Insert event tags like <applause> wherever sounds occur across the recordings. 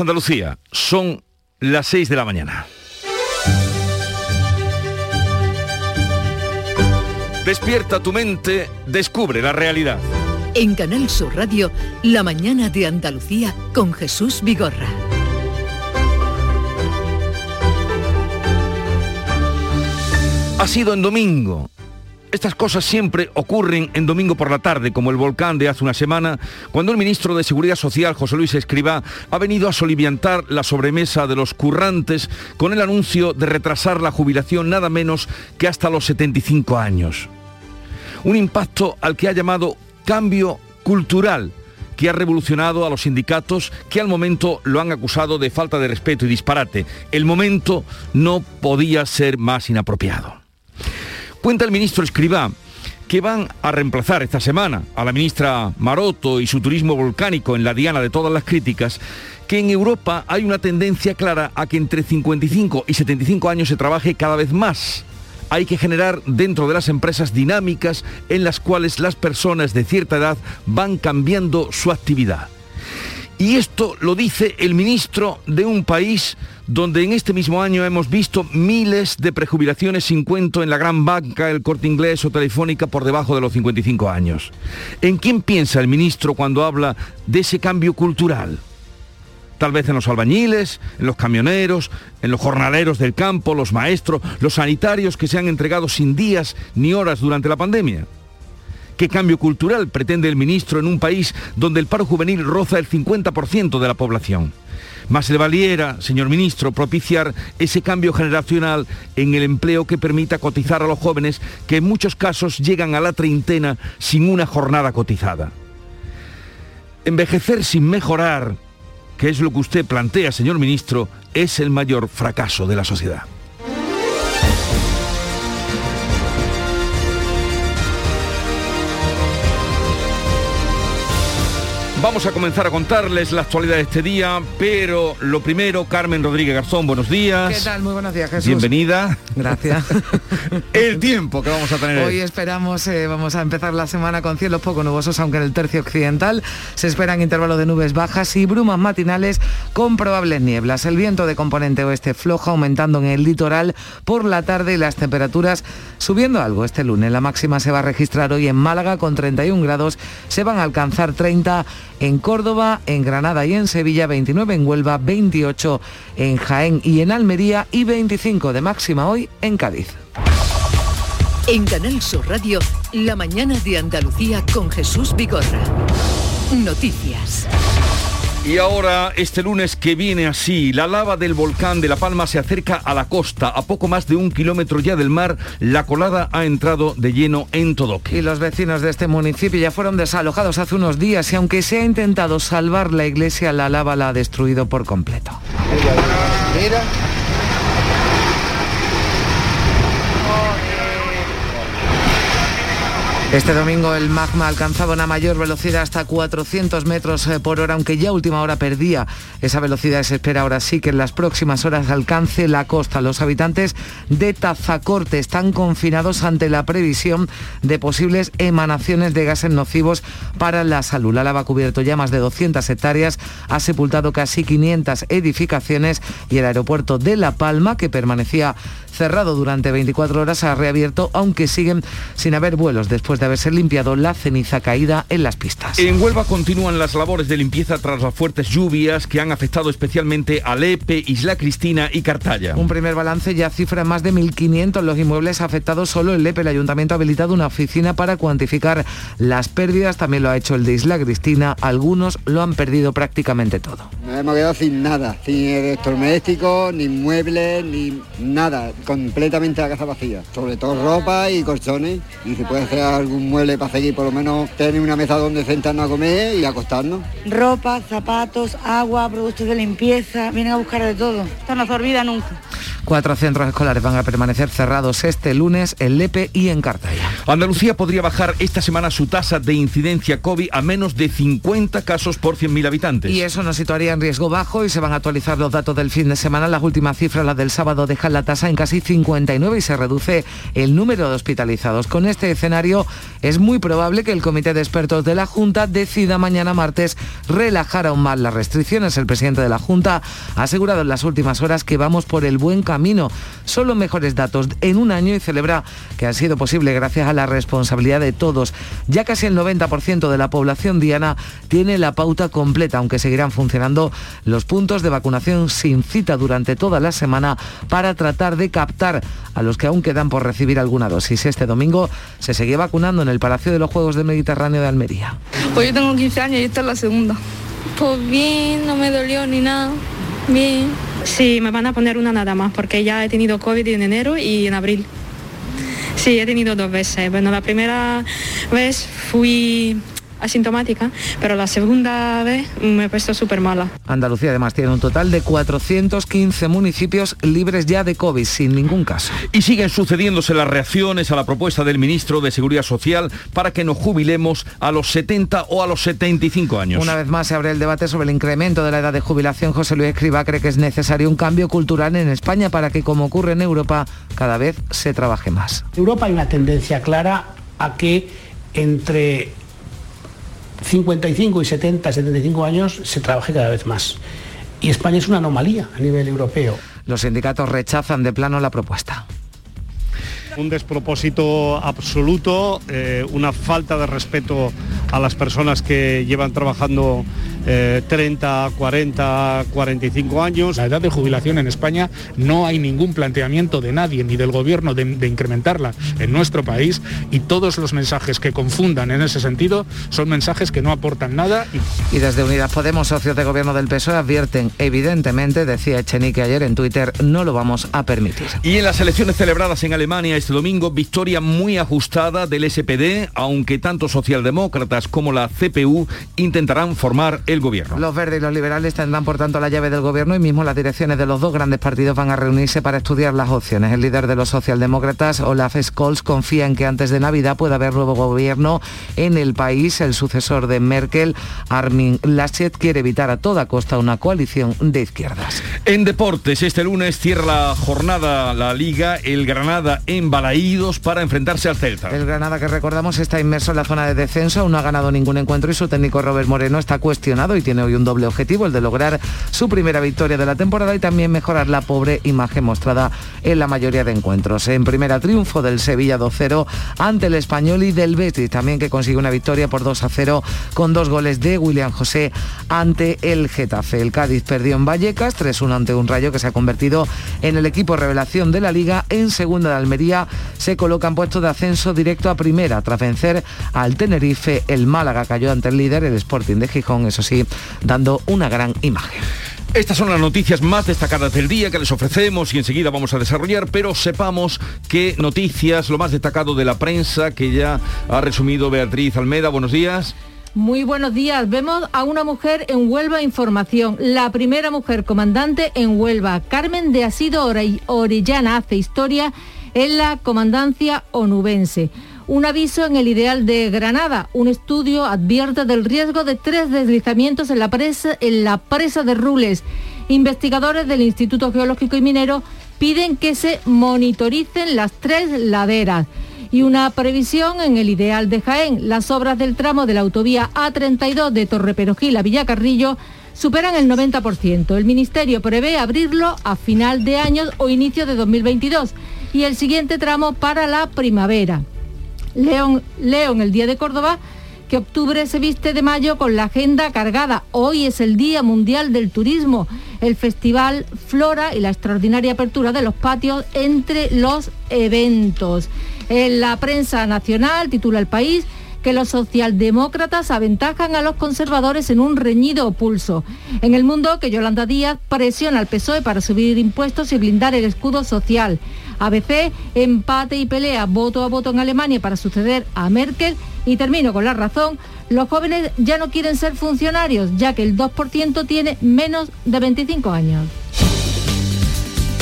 Andalucía, son las 6 de la mañana. Despierta tu mente, descubre la realidad. En Canal Sur Radio, La mañana de Andalucía con Jesús Vigorra. Ha sido en domingo. Estas cosas siempre ocurren en domingo por la tarde, como el volcán de hace una semana, cuando el ministro de Seguridad Social, José Luis Escribá, ha venido a soliviantar la sobremesa de los currantes con el anuncio de retrasar la jubilación nada menos que hasta los 75 años. Un impacto al que ha llamado cambio cultural que ha revolucionado a los sindicatos que al momento lo han acusado de falta de respeto y disparate. El momento no podía ser más inapropiado. Cuenta el ministro Escribá que van a reemplazar esta semana a la ministra Maroto y su turismo volcánico en la diana de todas las críticas, que en Europa hay una tendencia clara a que entre 55 y 75 años se trabaje cada vez más. Hay que generar dentro de las empresas dinámicas en las cuales las personas de cierta edad van cambiando su actividad. Y esto lo dice el ministro de un país donde en este mismo año hemos visto miles de prejubilaciones sin cuento en la gran banca, el corte inglés o telefónica por debajo de los 55 años. ¿En quién piensa el ministro cuando habla de ese cambio cultural? Tal vez en los albañiles, en los camioneros, en los jornaleros del campo, los maestros, los sanitarios que se han entregado sin días ni horas durante la pandemia. ¿Qué cambio cultural pretende el ministro en un país donde el paro juvenil roza el 50% de la población? Más le valiera, señor ministro, propiciar ese cambio generacional en el empleo que permita cotizar a los jóvenes que en muchos casos llegan a la treintena sin una jornada cotizada. Envejecer sin mejorar, que es lo que usted plantea, señor ministro, es el mayor fracaso de la sociedad. Vamos a comenzar a contarles la actualidad de este día, pero lo primero, Carmen Rodríguez Garzón, buenos días. ¿Qué tal? Muy buenos días, Jesús. Bienvenida. Gracias. <laughs> El tiempo que vamos a tener hoy. esperamos, eh, vamos a empezar la semana con cielos poco nubosos, aunque en el tercio occidental se esperan intervalos de nubes bajas y brumas matinales con probables nieblas. El viento de componente oeste floja, aumentando en el litoral por la tarde y las temperaturas subiendo algo este lunes. La máxima se va a registrar hoy en Málaga con 31 grados, se van a alcanzar 30 en Córdoba, en Granada y en Sevilla, 29 en Huelva, 28 en Jaén y en Almería y 25 de máxima hoy en Cádiz. En Canal Sur Radio, la mañana de Andalucía con Jesús Vigorra. Noticias. Y ahora, este lunes que viene así, la lava del volcán de La Palma se acerca a la costa. A poco más de un kilómetro ya del mar, la colada ha entrado de lleno en Todoque. Y los vecinos de este municipio ya fueron desalojados hace unos días y aunque se ha intentado salvar la iglesia, la lava la ha destruido por completo. Este domingo el magma alcanzaba una mayor velocidad hasta 400 metros eh, por hora, aunque ya última hora perdía esa velocidad. Se espera ahora sí que en las próximas horas alcance la costa. Los habitantes de Tazacorte están confinados ante la previsión de posibles emanaciones de gases nocivos para la salud. La lava ha cubierto ya más de 200 hectáreas, ha sepultado casi 500 edificaciones y el aeropuerto de La Palma, que permanecía cerrado durante 24 horas, ha reabierto, aunque siguen sin haber vuelos después de haberse limpiado la ceniza caída en las pistas. En Huelva continúan las labores de limpieza tras las fuertes lluvias que han afectado especialmente a Lepe, Isla Cristina y Cartaya. Un primer balance ya cifra más de 1.500 los inmuebles afectados solo en Lepe. El ayuntamiento ha habilitado una oficina para cuantificar las pérdidas, también lo ha hecho el de Isla Cristina. Algunos lo han perdido prácticamente todo. Nos hemos quedado sin nada, sin electrodomésticos, ni muebles, ni nada completamente la casa vacía, sobre todo ropa y colchones, y se puede hacer algún mueble para seguir, por lo menos tener una mesa donde sentarnos a comer y acostarnos. Ropa, zapatos, agua, productos de limpieza, vienen a buscar de todo. Esto no se olvida nunca. Cuatro centros escolares van a permanecer cerrados este lunes en Lepe y en Cartaya. Andalucía podría bajar esta semana su tasa de incidencia COVID a menos de 50 casos por 100.000 habitantes. Y eso nos situaría en riesgo bajo y se van a actualizar los datos del fin de semana. Las últimas cifras, las del sábado, dejan la tasa en casi 59 y se reduce el número de hospitalizados. Con este escenario es muy probable que el comité de expertos de la Junta decida mañana martes relajar aún más las restricciones. El presidente de la Junta ha asegurado en las últimas horas que vamos por el buen camino. Son los mejores datos en un año y celebra que ha sido posible gracias a la responsabilidad de todos. Ya casi el 90% de la población diana tiene la pauta completa, aunque seguirán funcionando los puntos de vacunación sin cita durante toda la semana para tratar de captar a los que aún quedan por recibir alguna dosis. Este domingo se sigue vacunando en el Palacio de los Juegos del Mediterráneo de Almería. Pues yo tengo 15 años y esta es la segunda. Pues bien, no me dolió ni nada. Bien. Sí, me van a poner una nada más porque ya he tenido COVID en enero y en abril. Sí, he tenido dos veces. Bueno, la primera vez fui asintomática, pero la segunda vez me he puesto súper mala. Andalucía además tiene un total de 415 municipios libres ya de COVID, sin ningún caso. Y siguen sucediéndose las reacciones a la propuesta del ministro de Seguridad Social para que nos jubilemos a los 70 o a los 75 años. Una vez más se abre el debate sobre el incremento de la edad de jubilación. José Luis Escriba cree que es necesario un cambio cultural en España para que, como ocurre en Europa, cada vez se trabaje más. En Europa hay una tendencia clara a que entre 55 y 70, 75 años se trabaje cada vez más. Y España es una anomalía a nivel europeo. Los sindicatos rechazan de plano la propuesta. Un despropósito absoluto, eh, una falta de respeto a las personas que llevan trabajando eh, 30, 40, 45 años. La edad de jubilación en España no hay ningún planteamiento de nadie ni del gobierno de, de, incrementarla en nuestro país y todos los mensajes que confundan en ese sentido son mensajes que no aportan nada. Y, y desde Unidas Podemos, socios de gobierno del PSOE, advierten evidentemente, decía Echenique ayer en Twitter, no lo vamos a permitir. Y en las elecciones celebradas en Alemania este domingo, victoria muy ajustada del SPD, aunque tanto socialdemócratas como la CPU intentarán formar el gobierno. Los verdes y los liberales tendrán por tanto la llave del gobierno y mismo las direcciones de los dos grandes partidos van a reunirse para estudiar las opciones. El líder de los socialdemócratas, Olaf Scholz, confía en que antes de Navidad pueda haber nuevo gobierno en el país. El sucesor de Merkel, Armin Laschet, quiere evitar a toda costa una coalición de izquierdas. En deportes, este lunes cierra la jornada la Liga, el Granada en Balaídos para enfrentarse al Celta. El Granada que recordamos está inmerso en la zona de descenso, aún no ha ganado ningún encuentro y su técnico Robert Moreno está cuestionado y tiene hoy un doble objetivo, el de lograr su primera victoria de la temporada y también mejorar la pobre imagen mostrada en la mayoría de encuentros. En primera triunfo del Sevilla 2-0 ante el Español y del Betis también que consigue una victoria por 2-0 con dos goles de William José ante el Getafe. El Cádiz perdió en Vallecas 3-1 ante un Rayo que se ha convertido en el equipo revelación de la liga. En segunda de Almería se colocan puestos de ascenso directo a primera tras vencer al Tenerife. El Málaga cayó ante el líder, el Sporting de Gijón, eso sí, dando una gran imagen. Estas son las noticias más destacadas del día que les ofrecemos y enseguida vamos a desarrollar, pero sepamos qué noticias, lo más destacado de la prensa que ya ha resumido Beatriz Almeda. Buenos días. Muy buenos días. Vemos a una mujer en Huelva Información, la primera mujer comandante en Huelva. Carmen de Asido Orellana hace historia en la comandancia onubense. Un aviso en el ideal de Granada. Un estudio advierte del riesgo de tres deslizamientos en la presa, en la presa de Rules. Investigadores del Instituto Geológico y Minero piden que se monitoricen las tres laderas. Y una previsión en el ideal de Jaén. Las obras del tramo de la autovía A32 de Torreperogil a Villacarrillo superan el 90%. El Ministerio prevé abrirlo a final de año o inicio de 2022 y el siguiente tramo para la primavera. León, León, el Día de Córdoba, que octubre se viste de mayo con la agenda cargada. Hoy es el Día Mundial del Turismo, el Festival Flora y la extraordinaria apertura de los patios entre los eventos. En la prensa nacional titula El País que los socialdemócratas aventajan a los conservadores en un reñido pulso. En el mundo que Yolanda Díaz presiona al PSOE para subir impuestos y blindar el escudo social. ABC, empate y pelea voto a voto en Alemania para suceder a Merkel. Y termino con la razón, los jóvenes ya no quieren ser funcionarios, ya que el 2% tiene menos de 25 años.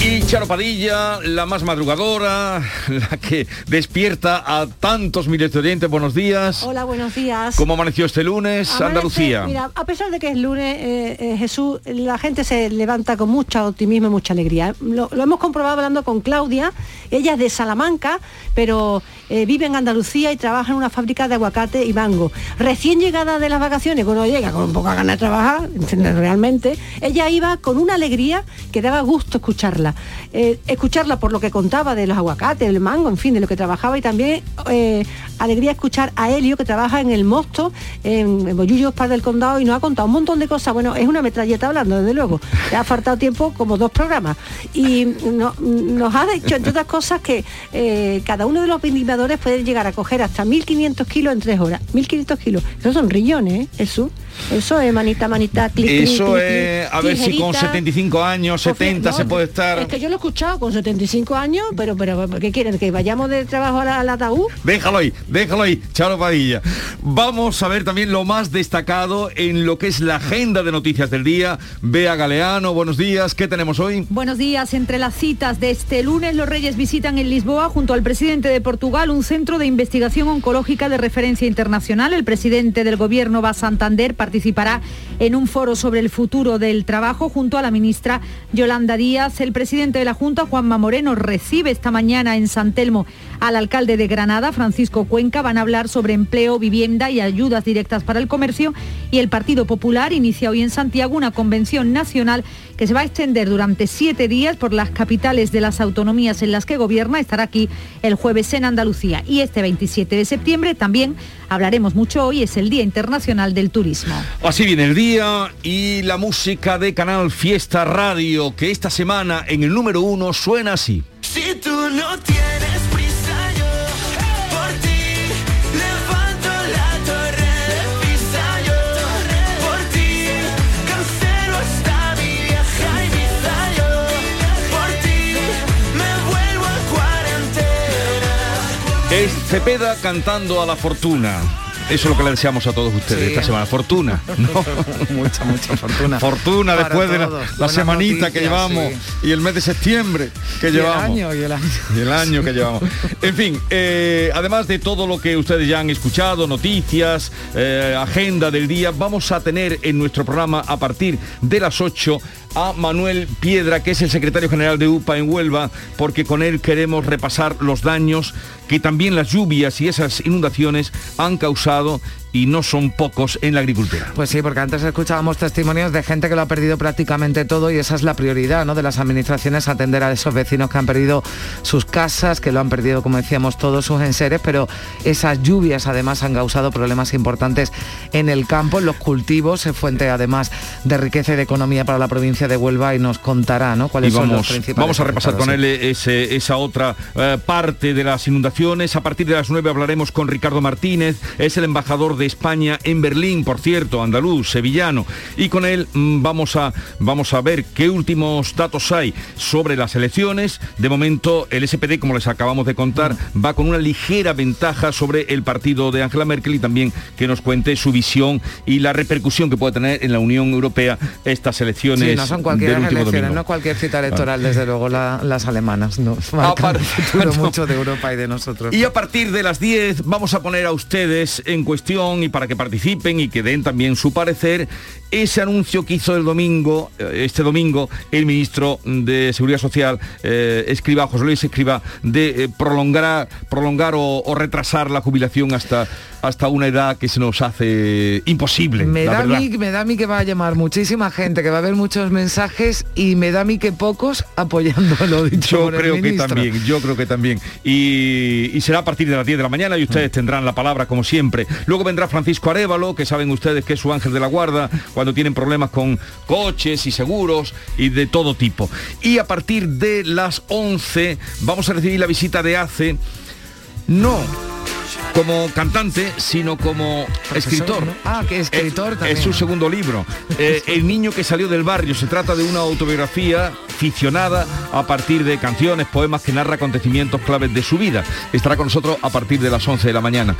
Y Charo Padilla, la más madrugadora, la que despierta a tantos miles de oyentes. Buenos días. Hola, buenos días. ¿Cómo amaneció este lunes, Amanece- Andalucía? Mira, a pesar de que es lunes, eh, eh, Jesús, la gente se levanta con mucho optimismo y mucha alegría. Lo, lo hemos comprobado hablando con Claudia, ella es de Salamanca, pero eh, vive en Andalucía y trabaja en una fábrica de aguacate y mango. Recién llegada de las vacaciones, cuando llega con poca ganas de trabajar, realmente, ella iba con una alegría que daba gusto escucharla. Eh, escucharla por lo que contaba de los aguacates, del mango, en fin, de lo que trabajaba y también eh, alegría escuchar a Helio que trabaja en el Mosto, en, en Bollullos, Par del Condado y nos ha contado un montón de cosas. Bueno, es una metralleta hablando, desde luego. Le ha faltado tiempo como dos programas. Y no- nos ha dicho, entre otras cosas, que cada uno de los vendimiadores puede llegar a coger hasta 1.500 kilos en tres horas. 1.500 kilos. Esos son rillones, ¿eh? Eso. Eso es manita, manita, clic, Eso clic, es, clic, a ver si con tijerita. 75 años, Pues, 70 no, se puede estar... Es que yo lo he escuchado con 75 años, pero, pero ¿qué quieren? ¿Que vayamos de trabajo al, al ataúd? Déjalo ahí, déjalo ahí, Charo Padilla. Vamos a ver también lo más destacado en lo que es la agenda de noticias del día. Bea Galeano, buenos días, ¿qué tenemos hoy? Buenos días. Entre las citas de este lunes, los Reyes visitan en Lisboa, junto al presidente de Portugal, un centro de investigación oncológica de referencia internacional. El presidente del gobierno va a Santander, participará en un foro sobre el futuro del trabajo junto a la ministra Yolanda Díaz. El presidente de la Junta, Juanma Moreno, recibe esta mañana en San Telmo al alcalde de Granada, Francisco Cuenca. Van a hablar sobre empleo, vivienda y ayudas directas para el comercio. Y el Partido Popular inicia hoy en Santiago una convención nacional que se va a extender durante siete días por las capitales de las autonomías en las que gobierna. Estará aquí el jueves en Andalucía. Y este 27 de septiembre también hablaremos mucho hoy, es el Día Internacional del Turismo. Así viene el día y la música de Canal Fiesta Radio, que esta semana en el número uno suena así. Si tú no tienes prisa, yo por ti levanto la torre de pisa, yo por ti cancelo hasta mi vieja Ibiza, yo por ti me vuelvo a cuarentena. Es Cepeda cantando a la fortuna. Eso es lo que le deseamos a todos ustedes Sí. esta semana. Fortuna. <laughs> ¿no? mucha, mucha fortuna. Fortuna Para después de la, la semanita que llevamos y el mes de septiembre que Y el llevamos. año, y el año. Y el año que llevamos. En fin, eh, además de todo lo que ustedes ya han escuchado, noticias, eh, agenda del día, vamos a tener en nuestro programa a partir de las 8 a Manuel Piedra, que es el secretario general de UPA en Huelva, porque con él queremos repasar los daños que también las lluvias y esas inundaciones han causado y no son pocos en la agricultura. Pues sí, porque antes escuchábamos testimonios de gente que lo ha perdido prácticamente todo y esa es la prioridad ¿no? de las administraciones, atender a esos vecinos que han perdido sus casas, que lo han perdido, como decíamos, todos sus enseres, pero esas lluvias además han causado problemas importantes en el campo, en los cultivos, es fuente además de riqueza y de economía para la provincia de Huelva y nos contará ¿no? cuáles son los principales vamos a repasar con él ese- esa otra eh, parte de las inundaciones. A partir de las 9 hablaremos con Ricardo Martínez, es el embajador de España en Berlín, por cierto, andaluz, sevillano. Y con él mm, vamos, a, vamos a ver qué últimos datos hay sobre las elecciones. De momento, el SPD, como les acabamos de contar, va con una ligera ventaja sobre el partido de Angela Merkel y también que nos cuente su visión y la repercusión que puede tener en la Unión Europea estas elecciones. Sí, no son cualquier del último elecciones, domingo. no cualquier cita electoral, desde luego la- las alemanas, no. Marcan <laughs> el futuro <laughs> mucho de Europa y de nosotros. Y a partir de las 10 vamos a poner a ustedes en cuestión y para que participen y que den también su parecer ese anuncio que hizo el domingo, eh, este domingo, el ministro de Seguridad Social, eh, Escriba, José Luis Escriba, de eh, prolongar, prolongar o, o retrasar la jubilación hasta, hasta una edad que se nos hace imposible. Me la da, a verdad. mí, me da a mí que va a llamar muchísima gente, que va a haber muchos mensajes y me da a mí que pocos apoyando lo <laughs> dicho Yo por el creo que también, yo creo que también. Y, y será a partir de las 10 de la mañana y ustedes tendrán la palabra como siempre. Luego vendrá Francisco Arevalo, que saben ustedes que es su ángel de la guarda cuando tienen problemas con coches y seguros y de todo tipo. Y a partir de las 11 vamos a recibir la visita de ACE, no como cantante, sino como escritor. ¿no? Ah, que escritor es, también. es su segundo libro. <laughs> Eh, el niño que salió del barrio. Se trata de una autobiografía aficionada a partir de canciones, poemas que narra acontecimientos claves de su vida. Estará con nosotros a partir de las 11 de la mañana.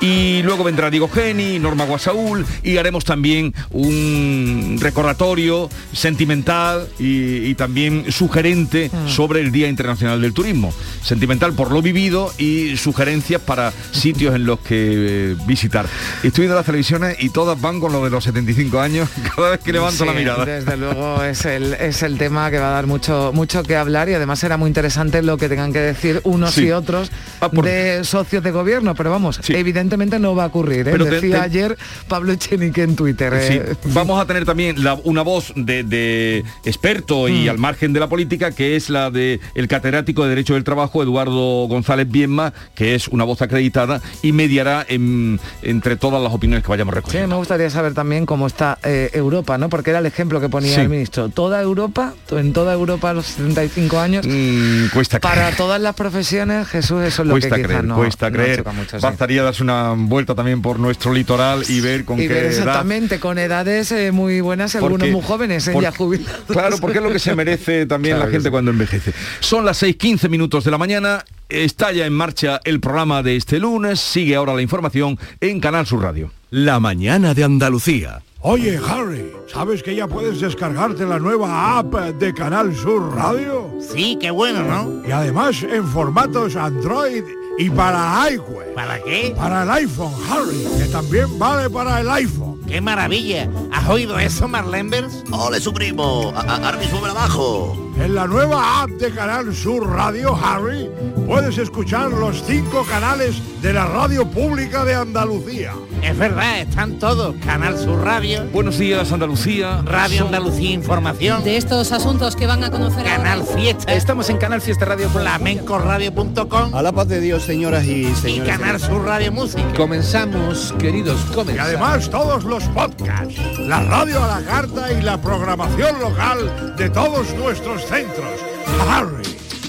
Y luego vendrá Diego Geni, Norma Guasaúl y haremos también un recordatorio sentimental y, y también sugerente sobre el Día Internacional del Turismo. Sentimental por lo vivido y sugerencias para sitios en los que eh, visitar. Estoy viendo las televisiones y todas van con lo de los 75 años <laughs> cada vez que levanto la mirada. Desde <laughs> luego es el, es el tema que va a dar mucho, mucho que hablar y además será muy interesante lo que tengan que decir unos Sí. y otros Ah, por- de socios de gobierno, pero vamos, evidentemente no va a ocurrir. ¿eh? Pero Decía te- ayer Pablo Echenique en Twitter. Eh, vamos a tener también la- una voz de, de experto y Mm. al margen de la política, que es la de el catedrático de Derecho del Trabajo, Eduardo González Bienma, que es una voz acreditada y mediará en- entre todas las opiniones que vayamos Sí, recogiendo. me gustaría saber también cómo está eh, Europa, ¿no? Porque era el ejemplo que ponía Sí. el ministro. Toda Europa, en toda Europa a los 75 años, Mm, cuesta para creer. todas las profesiones, Jesús, eso es lo Cuesta que quizás creer, no, cuesta no creer. mucho, sí. Bastaría darse una vuelta también por nuestro litoral y ver con y qué ver edad exactamente con edades eh, muy buenas y algunos Porque- muy jóvenes eh, porque- ya jubilados Claro, porque es lo que se merece también <laughs> Claro la gente sí. cuando envejece. Son las 6.15 minutos de la mañana, está ya en marcha el programa de este lunes, sigue ahora la información en Canal Sur Radio. La mañana de Andalucía. Oye, Harry, ¿sabes que ya puedes descargarte la nueva app de Canal Sur Radio? Sí, qué bueno, ¿no? Y además en formatos Android y para iWeb. ¿Para qué? Para el iPhone, Harry, que también vale para el iPhone. ¡Qué maravilla! ¿Has oído eso, Marlenbers? ¡Ole, su primo! A- a- Ahora mismo me la bajo. En la nueva app de Canal Sur Radio, Harry, puedes escuchar los cinco canales de la radio pública de Andalucía. Es verdad, están todos. Canal Sur Radio, Buenos días, Andalucía. Radio Son- Andalucía Información, De estos asuntos que van a conocer Canal Fiesta. Estamos en Canal Fiesta Radio. Flamencoradio.com A la paz de Dios, señoras y y señores. Canal Sur Radio Música. Comenzamos, queridos, Y comenzamos. además todos los podcasts, la radio a la carta y la programación local de todos nuestros centros. Harry.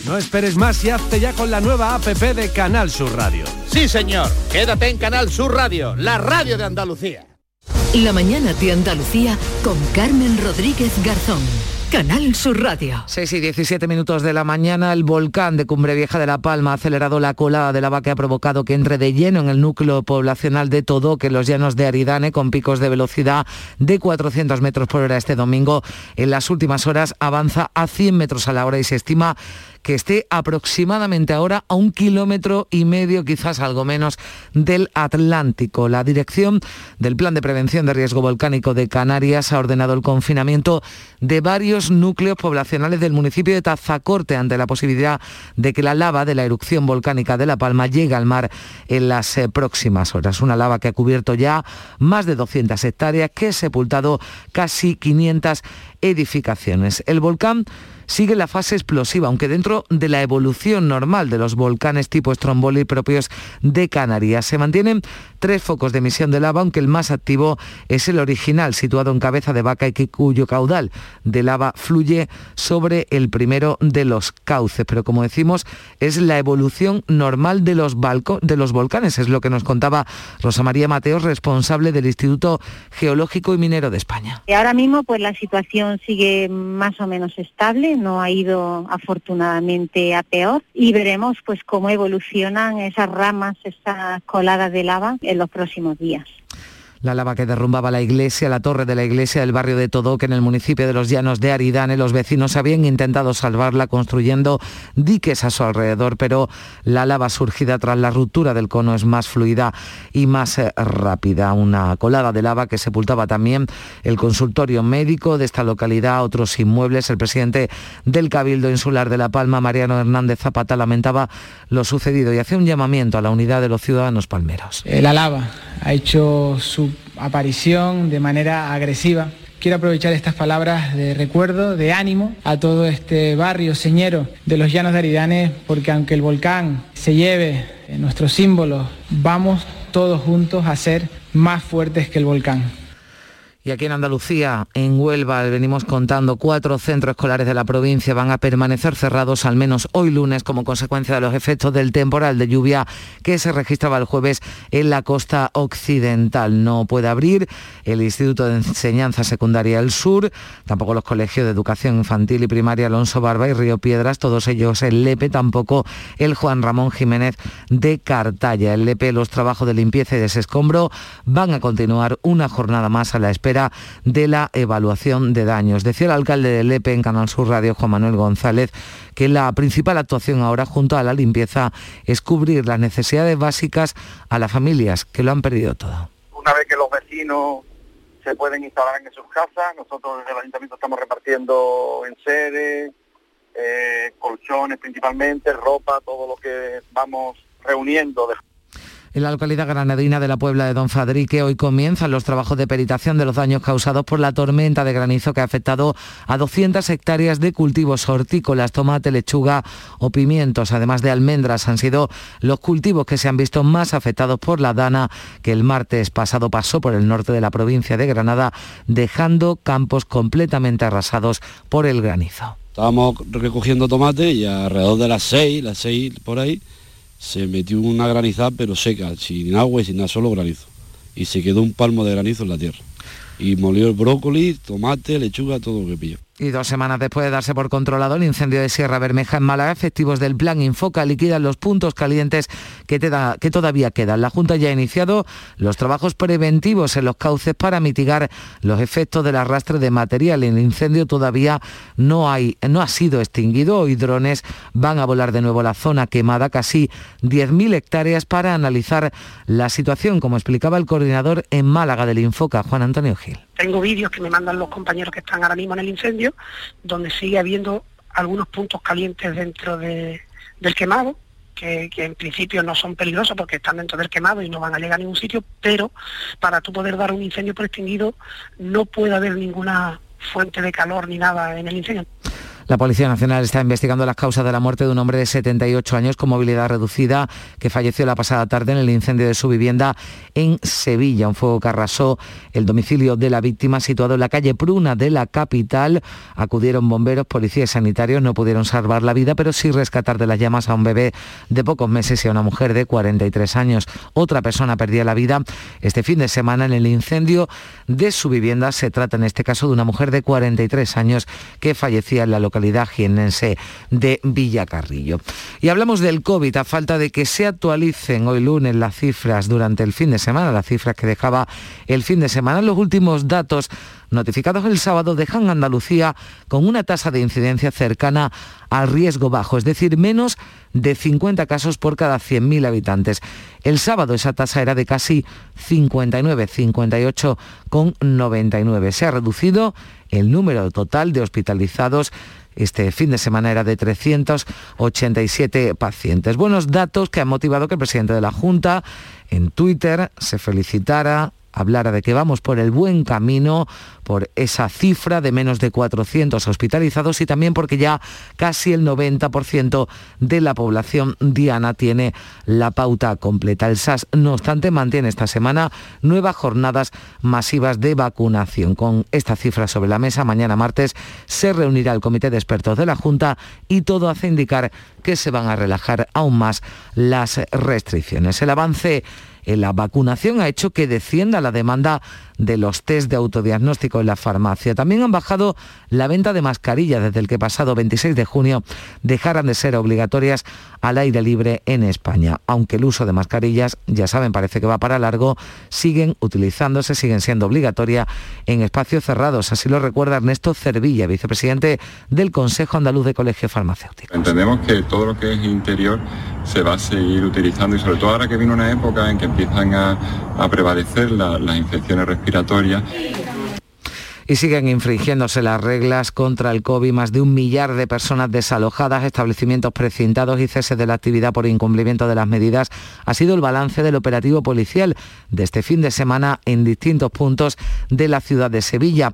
No esperes más y hazte ya con la nueva APP de Canal Sur Radio. Sí, señor. Quédate en Canal Sur Radio, la radio de Andalucía. La mañana de Andalucía con Carmen Rodríguez Garzón. Canal Sur Radio. 6 y 17 minutos de la mañana, el volcán de Cumbre Vieja de La Palma ha acelerado la colada de lava que ha provocado que entre de lleno en el núcleo poblacional de Todoque, en los llanos de Aridane, con picos de velocidad de 400 metros por hora este domingo. En las últimas horas avanza a 100 metros a la hora y se estima que esté aproximadamente ahora a un kilómetro y medio, quizás algo menos, del Atlántico. La dirección del Plan de Prevención de Riesgo Volcánico de Canarias ha ordenado el confinamiento de varios núcleos poblacionales del municipio de Tazacorte ante la posibilidad de que la lava de la erupción volcánica de La Palma llegue al mar en las eh, próximas horas. Una lava que ha cubierto ya más de 200 hectáreas, que ha sepultado casi 500 edificaciones. El volcán sigue la fase explosiva, aunque dentro de la evolución normal de los volcanes tipo Stromboli propios de Canarias. Se mantienen tres focos de emisión de lava, aunque el más activo es el original, situado en cabeza de vaca y que- cuyo caudal de lava fluye sobre el primero de los cauces. Pero como decimos, es la evolución normal de los, balco- de los volcanes, es lo que nos contaba Rosa María Mateos, responsable del Instituto Geológico y Minero de España. Y ahora mismo pues la situación sigue más o menos estable, no ha ido afortunadamente a peor y veremos pues cómo evolucionan esas ramas, esas coladas de lava en los próximos días. La lava que derrumbaba la iglesia, la torre de la iglesia del barrio de Todoque en el municipio de los Llanos de Aridane. Los vecinos habían intentado salvarla construyendo diques a su alrededor, pero la lava surgida tras la ruptura del cono es más fluida y más eh, rápida. Una colada de lava que sepultaba también el consultorio médico de esta localidad, otros inmuebles. El presidente del Cabildo Insular de La Palma, Mariano Hernández Zapata, lamentaba lo sucedido y hacía un llamamiento a la unidad de los ciudadanos palmeros. Eh, La lava ha hecho su aparición de manera agresiva. Quiero aprovechar estas palabras de recuerdo, de ánimo a todo este barrio señero de los Llanos de Aridane, porque aunque el volcán se lleve nuestros símbolos, vamos todos juntos a ser más fuertes que el volcán. Y aquí en Andalucía, en Huelva, venimos contando, cuatro centros escolares de la provincia van a permanecer cerrados al menos hoy lunes como consecuencia de los efectos del temporal de lluvia que se registraba el jueves en la costa occidental. No puede abrir el Instituto de Enseñanza Secundaria del Sur, tampoco los colegios de educación infantil y primaria Alonso Barba y Río Piedras, todos ellos el LEPE, tampoco el Juan Ramón Jiménez de Cartaya. El LEPE, los trabajos de limpieza y desescombro van a continuar una jornada más a la espera de la evaluación de daños. Decía el alcalde del EPE en Canal Sur Radio, Juan Manuel González, que la principal actuación ahora junto a la limpieza es cubrir las necesidades básicas a las familias que lo han perdido todo. Una vez que los vecinos se pueden instalar en sus casas, nosotros desde el ayuntamiento estamos repartiendo enseres, eh, colchones principalmente, ropa, todo lo que vamos reuniendo de en la localidad granadina de la Puebla de Don Fadrique hoy comienzan los trabajos de peritación de los daños causados por la tormenta de granizo que ha afectado a 200 hectáreas de cultivos hortícolas, tomate, lechuga o pimientos, además de almendras. Han sido los cultivos que se han visto más afectados por la dana que el martes pasado pasó por el norte de la provincia de Granada, dejando campos completamente arrasados por el granizo. Estábamos recogiendo tomate y alrededor de las 6, las 6 por ahí, se metió una granizada pero seca, sin agua y sin nada, solo granizo. Y se quedó un palmo de granizo en la tierra. Y molió el brócoli, tomate, lechuga, todo lo que pilló. Y dos semanas después de darse por controlado el incendio de Sierra Bermeja en Málaga, efectivos del plan Infoca liquidan los puntos calientes que, todavía quedan. La Junta ya ha iniciado los trabajos preventivos en los cauces para mitigar los efectos del arrastre de material. El incendio todavía no, no ha sido extinguido. Hoy drones van a volar de nuevo la zona quemada, casi 10.000 hectáreas, para analizar la situación, como explicaba el coordinador en Málaga del Infoca, Juan Antonio Gil. Tengo vídeos que me mandan los compañeros que están ahora mismo en el incendio, donde sigue habiendo algunos puntos calientes dentro de- del quemado, que, que en principio no son peligrosos porque están dentro del quemado y no van a llegar a ningún sitio, pero para tú poder dar un incendio por extinguido no puede haber ninguna fuente de calor ni nada en el incendio. La Policía Nacional está investigando las causas de la muerte de un hombre de 78 años con movilidad reducida que falleció la pasada tarde en el incendio de su vivienda en Sevilla. Un fuego que arrasó el domicilio de la víctima situado en la calle Pruna de la capital. Acudieron bomberos, policías y sanitarios. No pudieron salvar la vida, pero sí rescatar de las llamas a un bebé de pocos meses y a una mujer de 43 años. Otra persona perdía la vida este fin de semana en el incendio de su vivienda. Se trata en este caso de una mujer de 43 años que fallecía en la localidad jiennense de Villacarrillo. Y hablamos del COVID a falta de que se actualicen hoy lunes las cifras durante el fin de semana, las cifras que dejaba el fin de semana. Los últimos datos notificados el sábado dejan Andalucía con una tasa de incidencia cercana al riesgo bajo, es decir, menos de 50 casos por cada 100.000 habitantes. El sábado esa tasa era de casi 59, 58 con 99. Se ha reducido el número total de hospitalizados este fin de semana era de 387 pacientes. Buenos datos que han motivado que el presidente de la Junta en Twitter se felicitara hablara de que vamos por el buen camino, por esa cifra de menos de 400 hospitalizados y también porque ya casi el 90% de la población diana tiene la pauta completa. El SAS, no obstante, mantiene esta semana nuevas jornadas masivas de vacunación. Con esta cifra sobre la mesa, mañana martes se reunirá el comité de expertos de la Junta y todo hace indicar que se van a relajar aún más las restricciones. El avance la vacunación ha hecho que descienda la demanda de los test de autodiagnóstico en la farmacia. También han bajado la venta de mascarillas desde el que pasado 26 de junio dejaran de ser obligatorias al aire libre en España. Aunque el uso de mascarillas, ya saben, parece que va para largo, siguen utilizándose, siguen siendo obligatorias en espacios cerrados. Así lo recuerda Ernesto Cervilla, vicepresidente del Consejo Andaluz de Colegio Farmacéutico. Entendemos que todo lo que es interior se va a seguir utilizando y sobre todo ahora que viene una época en que empiezan a, a prevalecer la- las infecciones. Y siguen infringiéndose las reglas contra el COVID. Más de un millar de personas desalojadas, establecimientos precintados y cese de la actividad por incumplimiento de las medidas ha sido el balance del operativo policial de este fin de semana en distintos puntos de la ciudad de Sevilla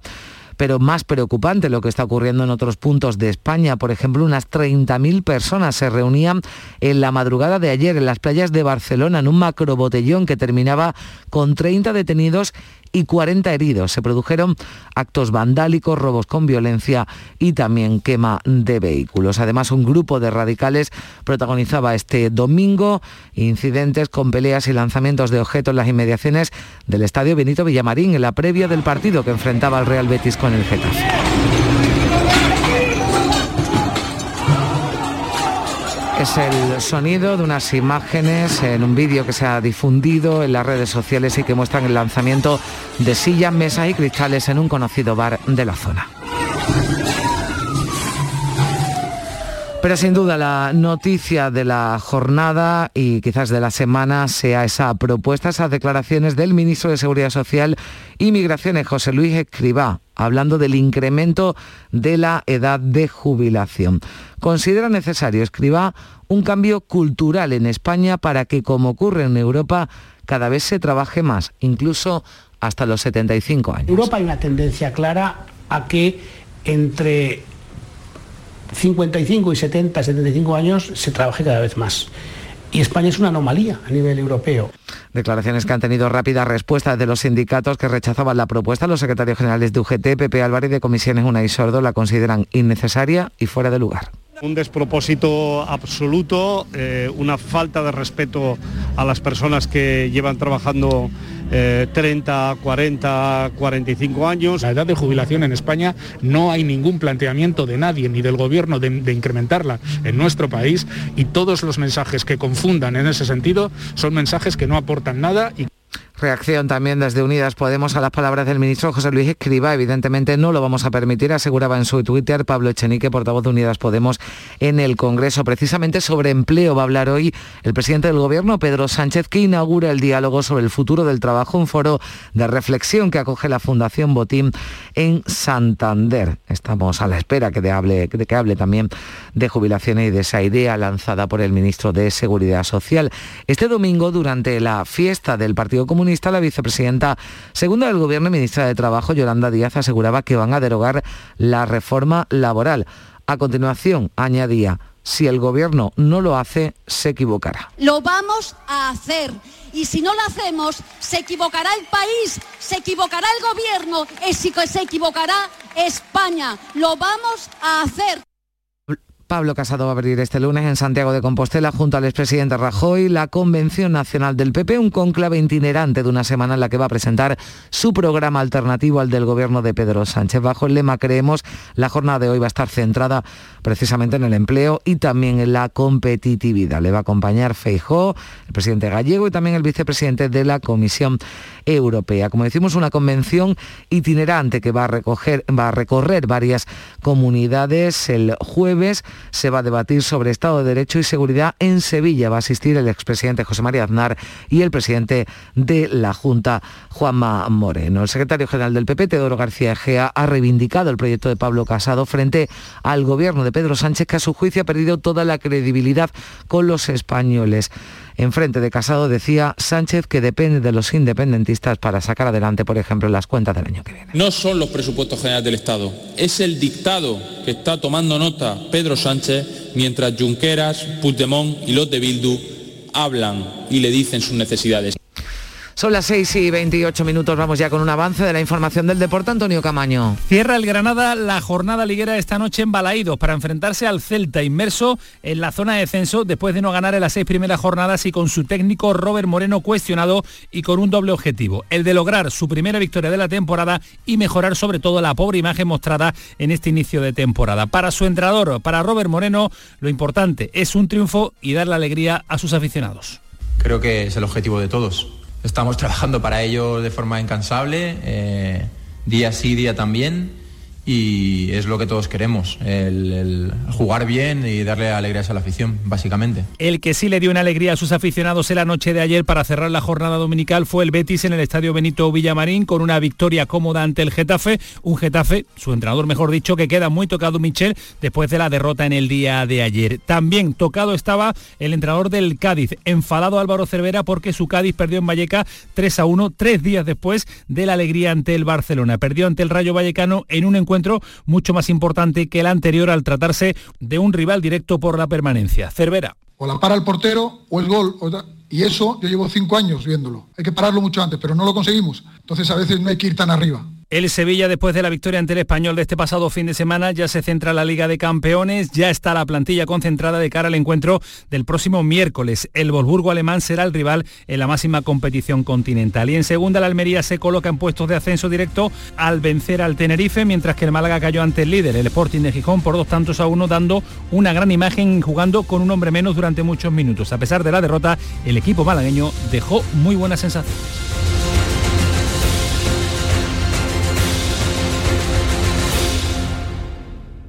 pero más preocupante lo que está ocurriendo en otros puntos de España. Por ejemplo, unas 30.000 personas se reunían en la madrugada de ayer en las playas de Barcelona en un macrobotellón que terminaba con 30 detenidos y 40 heridos. Se produjeron actos vandálicos, robos con violencia y también quema de vehículos. Además, un grupo de radicales protagonizaba este domingo incidentes con peleas y lanzamientos de objetos en las inmediaciones del estadio Benito Villamarín en la previa del partido que enfrentaba al Real Betis con el Getafe. Es el sonido de unas imágenes en un vídeo que se ha difundido en las redes sociales y que muestran el lanzamiento de sillas, mesas y cristales en un conocido bar de la zona. Pero sin duda la noticia de la jornada y quizás de la semana sea esa propuesta, esas declaraciones del ministro de Seguridad Social y Migraciones, José Luis Escribá, hablando del incremento de la edad de jubilación. Considera necesario, Escribá, un cambio cultural en España para que, como ocurre en Europa, cada vez se trabaje más, incluso hasta los 75 años. En Europa hay una tendencia clara a que entre 55 y 70, 75 años se trabaje cada vez más. Y España es una anomalía a nivel europeo. Declaraciones que han tenido rápida respuesta de los sindicatos que rechazaban la propuesta. Los secretarios generales de UGT, PP Álvarez de Comisiones Una y Sordo la consideran innecesaria y fuera de lugar. Un despropósito absoluto, eh, una falta de respeto a las personas que llevan trabajando eh, 30, 40, 45 años. La edad de jubilación en España no hay ningún planteamiento de nadie ni del gobierno de, de incrementarla en nuestro país y todos los mensajes que confundan en ese sentido son mensajes que no aportan nada y Reacción también desde Unidas Podemos a las palabras del ministro José Luis Escriba. Evidentemente no lo vamos a permitir, aseguraba en su Twitter Pablo Echenique, portavoz de Unidas Podemos en el Congreso. Precisamente sobre empleo va a hablar hoy el presidente del Gobierno, Pedro Sánchez, que inaugura el diálogo sobre el futuro del trabajo, un foro de reflexión que acoge la Fundación Botín en Santander. Estamos a la espera que de hable, que hable también de jubilaciones y de esa idea lanzada por el ministro de Seguridad Social. Este domingo, durante la fiesta del Partido Comunista, la vicepresidenta segunda del Gobierno y ministra de Trabajo, Yolanda Díaz, aseguraba que van a derogar la reforma laboral. A continuación, añadía, si el Gobierno no lo hace, se equivocará. Lo vamos a hacer. Y si no lo hacemos, se equivocará el país, se equivocará el Gobierno se equivocará España. Lo vamos a hacer. Pablo Casado va a abrir este lunes en Santiago de Compostela junto al expresidente Rajoy la Convención Nacional del PP, un conclave itinerante de una semana en la que va a presentar su programa alternativo al del gobierno de Pedro Sánchez. Bajo el lema Creemos, la jornada de hoy va a estar centrada precisamente en el empleo y también en la competitividad. Le va a acompañar Feijó, el presidente gallego y también el vicepresidente de la Comisión Europea. Como decimos, una convención itinerante que va a, va a recorrer varias comunidades el jueves se va a debatir sobre Estado de Derecho y seguridad en Sevilla. Va a asistir el expresidente José María Aznar y el presidente de la Junta, Juanma Moreno. El secretario general del PP, Teodoro García Egea, ha reivindicado el proyecto de Pablo Casado frente al gobierno de Pedro Sánchez, que a su juicio ha perdido toda la credibilidad con los españoles. En frente de Casado decía Sánchez que depende de los independentistas para sacar adelante, por ejemplo, las cuentas del año que viene. No son los presupuestos generales del Estado, es el dictado que está tomando nota Pedro Sánchez mientras Junqueras, Puigdemont y los de Bildu hablan y le dicen sus necesidades. Son las 6 y 28 minutos, vamos ya con un avance de la información del deporte. Antonio Camaño. Cierra el Granada la jornada liguera esta noche en Balaídos para enfrentarse al Celta inmerso en la zona de descenso después de no ganar en las seis primeras jornadas y con su técnico Robert Moreno cuestionado y con un doble objetivo, el de lograr su primera victoria de la temporada y mejorar sobre todo la pobre imagen mostrada en este inicio de temporada. Para su entrenador, para Robert Moreno, lo importante es un triunfo y dar la alegría a sus aficionados. Creo que es el objetivo de todos Estamos trabajando para ello de forma incansable, eh, día sí, día también, y es lo que todos queremos, el, jugar bien y darle alegrías a la afición, básicamente. El que sí le dio una alegría a sus aficionados en la noche de ayer para cerrar la jornada dominical fue el Betis en el Estadio Benito Villamarín con una victoria cómoda ante el Getafe, un Getafe, su entrenador mejor dicho, que queda muy tocado Michel después de la derrota en el día de ayer. También tocado estaba el entrenador del Cádiz, enfadado Álvaro Cervera porque su Cádiz perdió en Valleca 3 a 1, tres días después de la alegría ante el Barcelona. Perdió ante el Rayo Vallecano en un encuentro mucho más importante que el anterior al tratarse de un rival directo por la permanencia. Cervera. O la para el portero o el gol Y eso yo llevo cinco años viéndolo. Hay que pararlo mucho antes, pero no lo conseguimos. Entonces a veces no hay que ir tan arriba. El Sevilla, después de la victoria ante el español de este pasado fin de semana, ya se centra en la Liga de Campeones, ya está la plantilla concentrada de cara al encuentro del próximo miércoles. El Wolfsburgo alemán será el rival en la máxima competición continental. Y en segunda, la Almería se coloca en puestos de ascenso directo al vencer al Tenerife, mientras que el Málaga cayó ante el líder, el Sporting de Gijón, por dos tantos a uno, dando una gran imagen jugando con un hombre menos durante muchos minutos. A pesar de la derrota, el equipo malagueño dejó muy buenas sensaciones.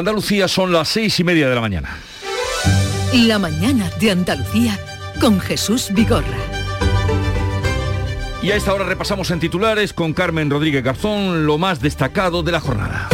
Andalucía son las seis y media de la mañana. La mañana de Andalucía con Jesús Vigorra. Y a esta hora repasamos en titulares con Carmen Rodríguez Garzón lo más destacado de la jornada.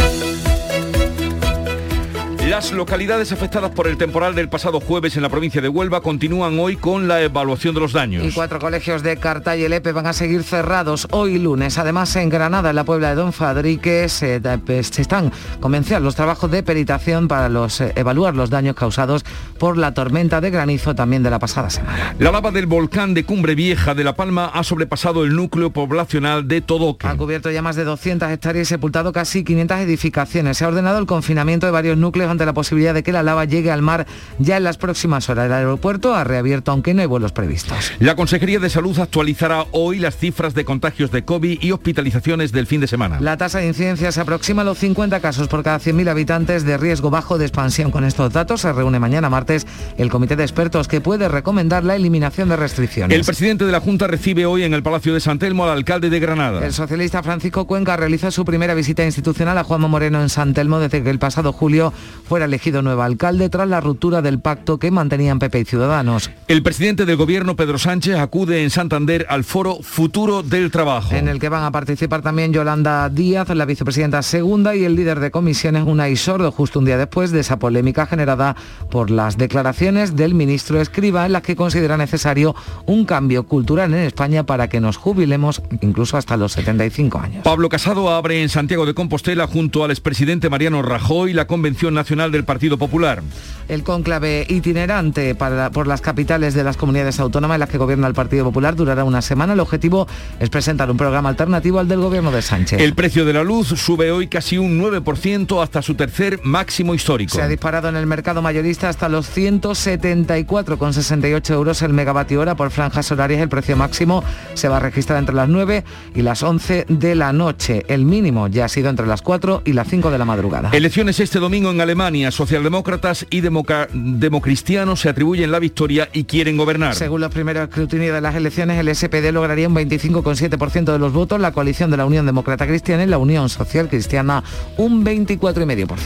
Las localidades afectadas por el temporal del pasado jueves en la provincia de Huelva continúan hoy con la evaluación de los daños. Y cuatro colegios de Cartaya y Lepe van a seguir cerrados hoy lunes. Además, en Granada, en la Puebla de Don Fadrique, se, se están comenzando los trabajos de peritación para los, eh, evaluar los daños causados por la tormenta de granizo también de la pasada semana. La lava del volcán de Cumbre Vieja de La Palma ha sobrepasado el núcleo poblacional de Todoque. Ha cubierto ya más de 200 hectáreas y sepultado casi 500 edificaciones. Se ha ordenado el confinamiento de varios núcleos ante la posibilidad de que la lava llegue al mar ya en las próximas horas. El aeropuerto ha reabierto aunque no hay vuelos previstos. La Consejería de Salud actualizará hoy las cifras de contagios de COVID y hospitalizaciones del fin de semana. La tasa de incidencia se aproxima a los 50 casos por cada 100.000 habitantes de riesgo bajo de expansión. Con estos datos se reúne mañana martes el comité de expertos que puede recomendar la eliminación de restricciones. El presidente de la Junta recibe hoy en el Palacio de San Telmo al alcalde de Granada. El socialista Francisco Cuenca realiza su primera visita institucional a Juanma Moreno en San Telmo desde que el pasado julio fuera elegido nuevo alcalde tras la ruptura del pacto que mantenían PP y Ciudadanos. El presidente del gobierno, Pedro Sánchez, acude en Santander al foro Futuro del Trabajo. En el que van a participar también Yolanda Díaz, la vicepresidenta segunda, y el líder de comisiones, Unai Sordo, justo un día después de esa polémica generada por las declaraciones del ministro Escriba, en las que considera necesario un cambio cultural en España para que nos jubilemos incluso hasta los 75 años. Pablo Casado abre en Santiago de Compostela junto al expresidente Mariano Rajoy la Convención Nacional del Partido Popular. El cónclave itinerante para, por las capitales de las comunidades autónomas en las que gobierna el Partido Popular durará una semana. El objetivo es presentar un programa alternativo al del gobierno de Sánchez. El precio de la luz sube hoy casi un 9% hasta su tercer máximo histórico. Se ha disparado en el mercado mayorista hasta los 174,68 euros el megavatio hora por franjas horarias. El precio máximo se va a registrar entre las 9 y las 11 de la noche. El mínimo ya ha sido entre las 4 y las 5 de la madrugada. Elecciones este domingo en Alemania. Socialdemócratas y democristianos se atribuyen la victoria y quieren gobernar. Según los primeros escrutinios de las elecciones, el SPD lograría un 25,7% de los votos, la coalición de la Unión Demócrata Cristiana y la Unión Social Cristiana un 24,5%.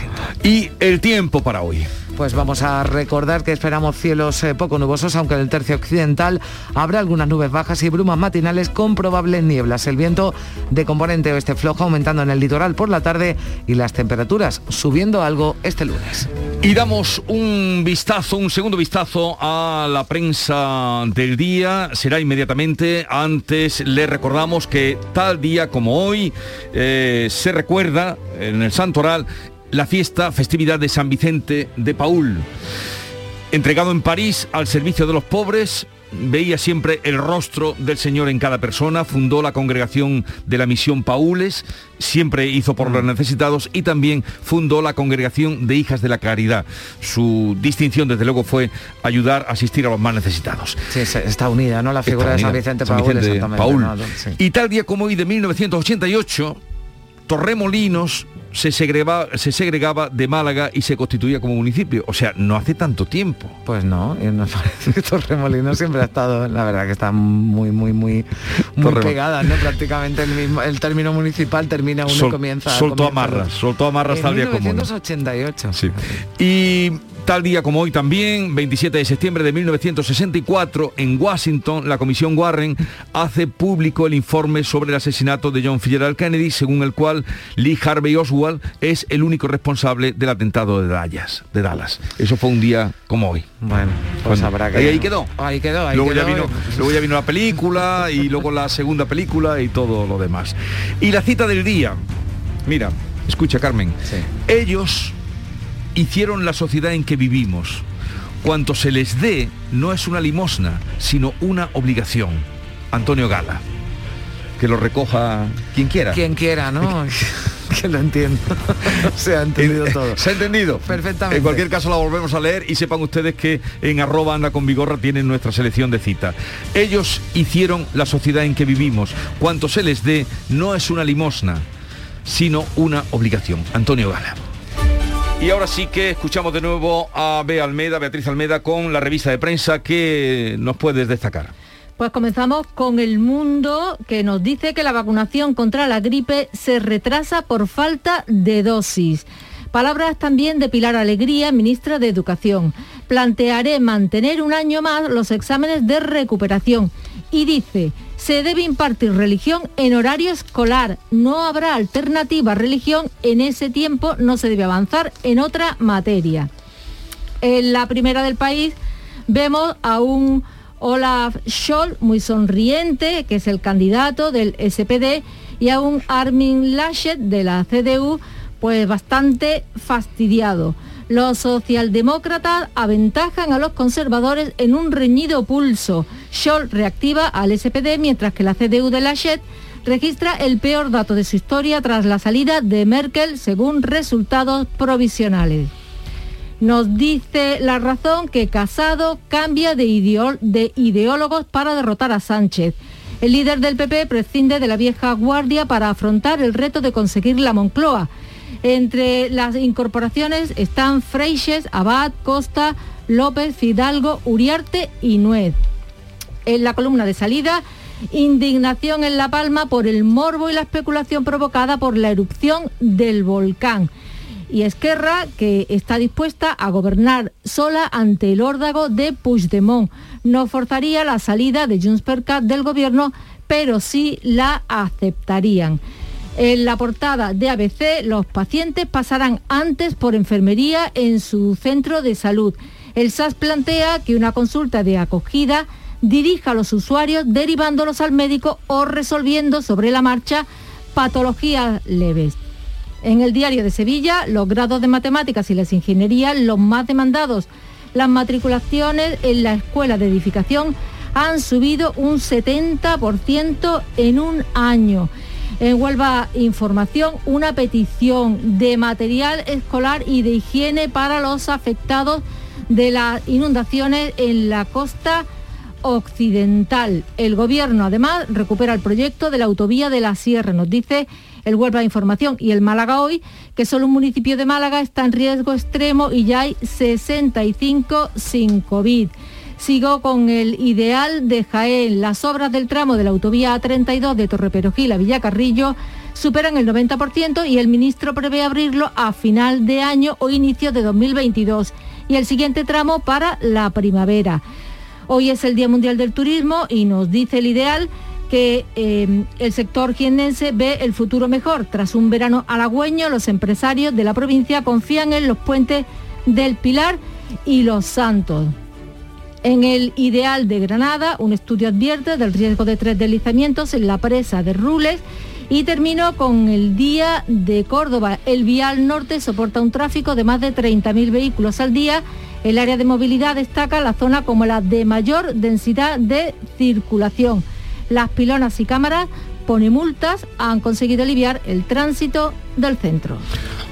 Y el tiempo para hoy. Pues vamos a recordar que esperamos cielos eh, poco nubosos, aunque en el tercio occidental habrá algunas nubes bajas y brumas matinales con probables nieblas. El viento de componente oeste flojo aumentando en el litoral por la tarde y las temperaturas subiendo algo este lunes. Y damos un vistazo, un segundo vistazo a la prensa del día. Será inmediatamente. Antes le recordamos que tal día como hoy eh, se recuerda en el Santoral la fiesta, festividad de San Vicente de Paul. Entregado en París al servicio de los pobres, veía siempre el rostro del Señor en cada persona, fundó la congregación de la misión Paules, siempre hizo por los necesitados y también fundó la congregación de hijas de la caridad. Su distinción desde luego fue ayudar a asistir a los más necesitados. Sí, está unida, ¿no? La figura de San Vicente San. Vicente Paul. ¿no? Sí. Y tal día como hoy de 1988, Torremolinos se segregaba, se segregaba de Málaga y se constituía como municipio. O sea, no hace tanto tiempo. Pues no, y nos <laughs> parece que Torremolinos siempre ha estado, la verdad que está muy, muy, muy, muy pegada, ¿no? Prácticamente el mismo, el término municipal termina uno y comienza. soltó comienza amarras, soltó amarras tal día como hoy. 1988. Sí. Y Tal día como hoy también, 27 de septiembre de 1964, en Washington, la Comisión Warren hace público el informe sobre el asesinato de John Fitzgerald Kennedy, según el cual Lee Harvey Oswald es el único responsable del atentado de Dallas. De Dallas. Eso fue un día como hoy. Bueno, pues habrá que... Ahí, ahí quedó. Ahí quedó, ahí luego, quedó. Ya vino, luego ya vino la película y luego la segunda película y todo lo demás. Y la cita del día. Mira, escucha Carmen. Ellos hicieron la sociedad en que vivimos. Cuanto se les dé no es una limosna, sino una obligación. Antonio Gala. Que lo recoja quien quiera. Quien quiera, ¿no? <laughs> que lo entiendo. <laughs> se ha entendido todo. ¿Se ha entendido? Perfectamente. En cualquier caso la volvemos a leer y sepan ustedes que en arroba anda con vigorra tienen nuestra selección de citas. Ellos hicieron la sociedad en que vivimos. Cuanto se les dé no es una limosna, sino una obligación. Antonio Gala. Y ahora sí que escuchamos de nuevo a Bea Almeda, Beatriz Almeda, con la revista de prensa que nos puedes destacar. Pues comenzamos con el mundo que nos dice que la vacunación contra la gripe se retrasa por falta de dosis. Palabras también de Pilar Alegría, ministra de Educación. Plantearé mantener un año más los exámenes de recuperación. Y dice, se debe impartir religión en horario escolar. No habrá alternativa a religión. En ese tiempo no se debe avanzar en otra materia. En la primera del país vemos a un Olaf Scholz muy sonriente, que es el candidato del SPD, y a un Armin Laschet de la CDU, pues bastante fastidiado. Los socialdemócratas aventajan a los conservadores en un reñido pulso. Scholz reactiva al SPD mientras que la CDU de Laschet registra el peor dato de su historia tras la salida de Merkel según resultados provisionales. Nos dice la razón que Casado cambia de, de ideólogos para derrotar a Sánchez. El líder del PP prescinde de la vieja guardia para afrontar el reto de conseguir la Moncloa. Entre las incorporaciones están Freixes, Abad, Costa, López, Fidalgo, Uriarte y Nuez. En la columna de salida, indignación en La Palma por el morbo y la especulación provocada por la erupción del volcán. Y Esquerra, que está dispuesta a gobernar sola ante el órdago de Puigdemont. No forzaría la salida de Junts per Cat del gobierno, pero sí la aceptarían. En la portada de ABC, los pacientes pasarán antes por enfermería en su centro de salud. El SAS plantea que una consulta de acogida dirija a los usuarios derivándolos al médico o resolviendo sobre la marcha patologías leves. En el diario de Sevilla, los grados de matemáticas y las ingenierías, los más demandados. Las matriculaciones en la escuela de edificación han subido un 70% en un año. En Huelva Información, una petición de material escolar y de higiene para los afectados de las inundaciones en la costa occidental. El gobierno además recupera el proyecto de la autovía de la Sierra, nos dice el Huelva Información y el Málaga hoy, que solo un municipio de Málaga está en riesgo extremo y ya hay 65 sin COVID. Sigo con el ideal de Jaén. Las obras del tramo de la autovía A32 de Torreperogil a Villacarrillo superan el 90% y el ministro prevé abrirlo a final de año o inicio de 2022 y el siguiente tramo para la primavera. Hoy es el Día Mundial del Turismo y nos dice el ideal que eh, el sector jiennense ve el futuro mejor. Tras un verano halagüeño, los empresarios de la provincia confían en los puentes del Pilar y Los Santos. En el ideal de Granada, un estudio advierte del riesgo de tres deslizamientos en la presa de Rules y termino con el día de Córdoba. El vial norte soporta un tráfico de más de 30.000 vehículos al día. El área de movilidad destaca la zona como la de mayor densidad de circulación. Las pilonas y cámaras pone multas han conseguido aliviar el tránsito del centro.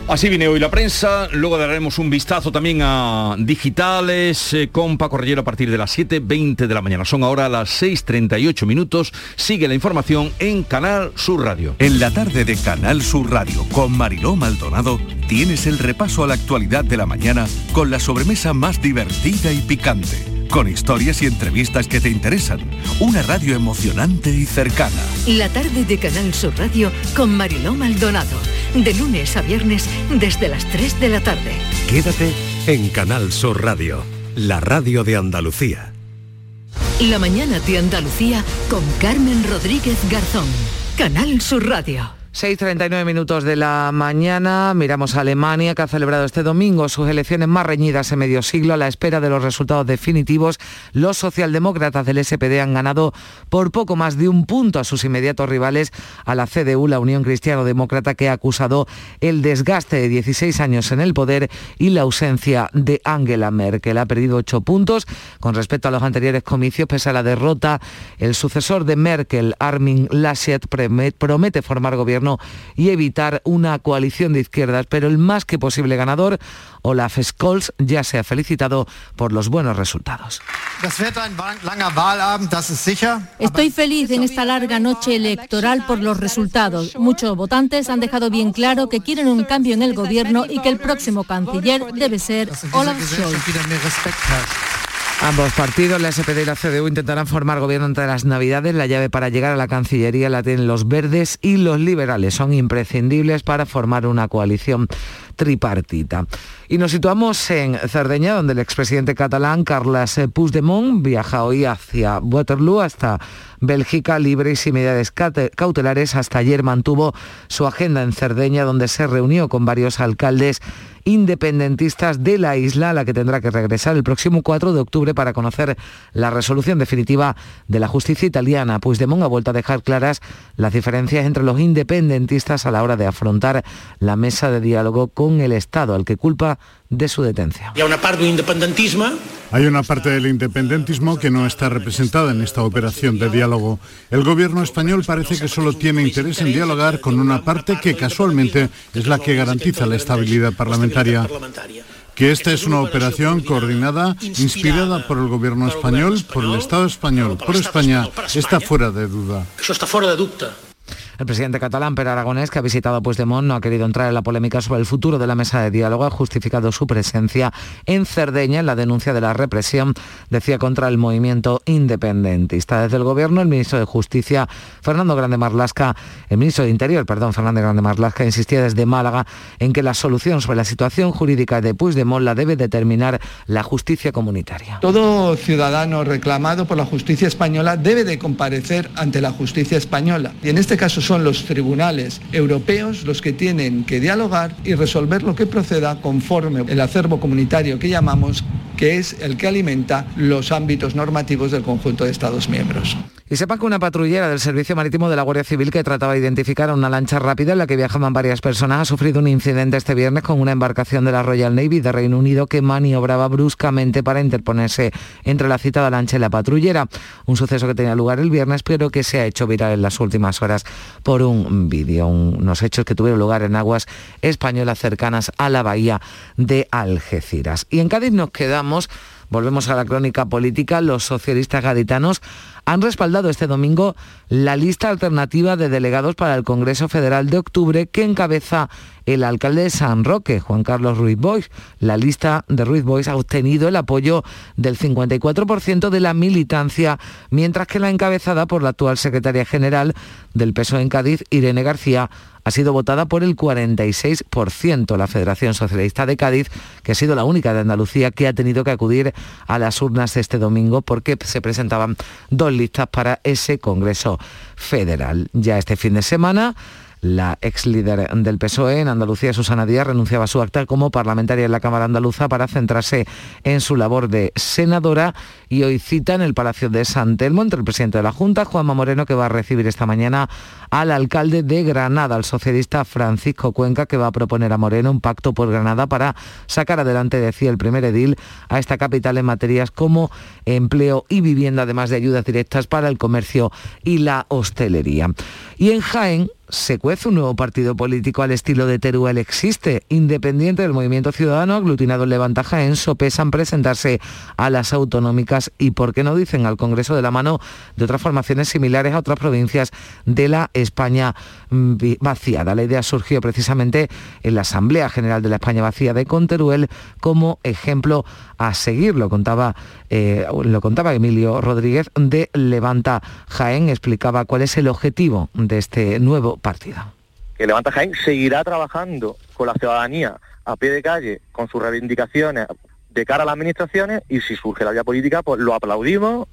Así viene hoy la prensa, luego daremos un vistazo también a digitales eh, con Paco Rellero a partir de las 7.20 de la mañana. Son ahora las 6.38 minutos. Sigue la información en Canal Sur Radio. En la tarde de Canal Sur Radio con Mariló Maldonado tienes el repaso a la actualidad de la mañana con la sobremesa más divertida y picante con historias y entrevistas que te interesan. Una radio emocionante y cercana. La tarde de Canal Sur Radio con Mariló Maldonado. De lunes a viernes desde las 3 de la tarde. Quédate en Canal Sur Radio, la radio de Andalucía. La mañana de Andalucía con Carmen Rodríguez Garzón. Canal Sur Radio. 6.39 minutos de la mañana, miramos a Alemania que ha celebrado este domingo sus elecciones más reñidas en medio siglo a la espera de los resultados definitivos. Los socialdemócratas del SPD han ganado por poco más de un punto a sus inmediatos rivales, a la CDU, la Unión Cristiano Demócrata, que ha acusado el desgaste de 16 años en el poder y la ausencia de Angela Merkel. Ha perdido 8 puntos con respecto a los anteriores comicios, pese a la derrota. El sucesor de Merkel, Armin Laschet, promete formar gobierno y evitar una coalición de izquierdas, pero el más que posible ganador, Olaf Scholz, ya se ha felicitado por los buenos resultados. Estoy feliz en esta larga noche electoral por los resultados. Muchos votantes han dejado bien claro que quieren un cambio en el gobierno y que el próximo canciller debe ser Olaf Scholz. Ambos partidos, la SPD y la CDU, intentarán formar gobierno entre las Navidades. La llave para llegar a la Cancillería la tienen los verdes y los liberales. Son imprescindibles para formar una coalición tripartita. Y nos situamos en Cerdeña, donde el expresidente catalán Carles Puigdemont viaja hoy hacia Waterloo hasta Bélgica libre y sin medidas cautelares. Hasta ayer mantuvo su agenda en Cerdeña, donde se reunió con varios alcaldes independentistas de la isla, a la que tendrá que regresar el próximo 4 de octubre para conocer la resolución definitiva de la justicia italiana. Puigdemont ha vuelto a dejar claras las diferencias entre los independentistas a la hora de afrontar la mesa de diálogo con el Estado, al que culpa de su detención. Hay una parte del independentismo. Hay una parte del independentismo que no está representada en esta operación de diálogo. El gobierno español parece que solo tiene interés en dialogar con una parte que casualmente es la que garantiza la estabilidad parlamentaria que esta es una operación coordinada, inspirada por el gobierno español, por el Estado español, por España, está fuera de duda. Eso está fuera de duda. El presidente catalán, Per Aragonés, que ha visitado Puigdemont, no ha querido entrar en la polémica sobre el futuro de la mesa de diálogo, ha justificado su presencia en Cerdeña en la denuncia de la represión, decía, contra el movimiento independentista. Desde el gobierno, el ministro de Justicia, Fernando Grande Marlasca, el ministro de Interior, perdón, Fernando Grande Marlasca, insistía desde Málaga en que la solución sobre la situación jurídica de Puigdemont la debe determinar la justicia comunitaria. Todo ciudadano reclamado por la justicia española debe de comparecer ante la justicia española. Y en este caso son los tribunales europeos los que tienen que dialogar y resolver lo que proceda conforme el acervo comunitario que llamamos, que es el que alimenta los ámbitos normativos del conjunto de Estados miembros. Y sepan que una patrullera del Servicio Marítimo de la Guardia Civil que trataba de identificar a una lancha rápida en la que viajaban varias personas ha sufrido un incidente este viernes con una embarcación de la Royal Navy de Reino Unido que maniobraba bruscamente para interponerse entre la citada lancha y la patrullera. Un suceso que tenía lugar el viernes pero que se ha hecho viral en las últimas horas por un vídeo, unos hechos que tuvieron lugar en aguas españolas cercanas a la bahía de Algeciras. Y en Cádiz nos quedamos Volvemos a la crónica política. Los socialistas gaditanos han respaldado este domingo la lista alternativa de delegados para el Congreso Federal de octubre que encabeza el alcalde de San Roque, Juan Carlos Ruiz Boix. La lista de Ruiz Boix ha obtenido el apoyo del 54% de la militancia, mientras que la encabezada por la actual secretaria general del PSOE en Cádiz, Irene García, ha sido votada por el 46%. La Federación Socialista de Cádiz, que ha sido la única de Andalucía que ha tenido que acudir a las urnas este domingo porque se presentaban dos listas para ese Congreso Federal. Ya este fin de semana la ex líder del PSOE en Andalucía, Susana Díaz, renunciaba a su acta como parlamentaria en la Cámara Andaluza para centrarse en su labor de senadora y hoy cita en el Palacio de San Telmo entre el presidente de la Junta, Juanma Moreno, que va a recibir esta mañana al alcalde de Granada, al socialista Francisco Cuenca, que va a proponer a Moreno un pacto por Granada para sacar adelante, decía el primer edil, a esta capital en materias como empleo y vivienda, además de ayudas directas para el comercio y la hostelería. Y en Jaén, se cuece un nuevo partido político al estilo de Teruel existe, independiente del movimiento ciudadano, aglutinado en Levanta Jaén, sopesan presentarse a las autonómicas y, por qué no dicen, al Congreso de la mano de otras formaciones similares a otras provincias de la España mm, vaciada. La idea surgió precisamente en la Asamblea General de la España vacía de Conteruel como ejemplo a seguir, lo contaba, eh, lo contaba Emilio Rodríguez de Levanta Jaén, explicaba cuál es el objetivo de este nuevo partido. Que Levanta Jaén seguirá trabajando con la ciudadanía a pie de calle con sus reivindicaciones de cara a las administraciones y si surge la vía política, pues lo aplaudimos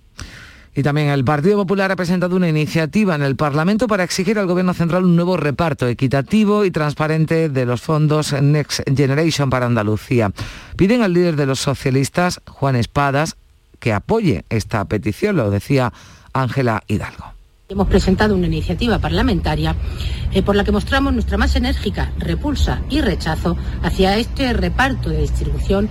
y también el Partido Popular ha presentado una iniciativa en el Parlamento para exigir al Gobierno Central un nuevo reparto equitativo y transparente de los fondos Next Generation para Andalucía. Piden al líder de los socialistas, Juan Espadas, que apoye esta petición, lo decía Ángela Hidalgo. Hemos presentado una iniciativa parlamentaria eh, por la que mostramos nuestra más enérgica repulsa y rechazo hacia este reparto de distribución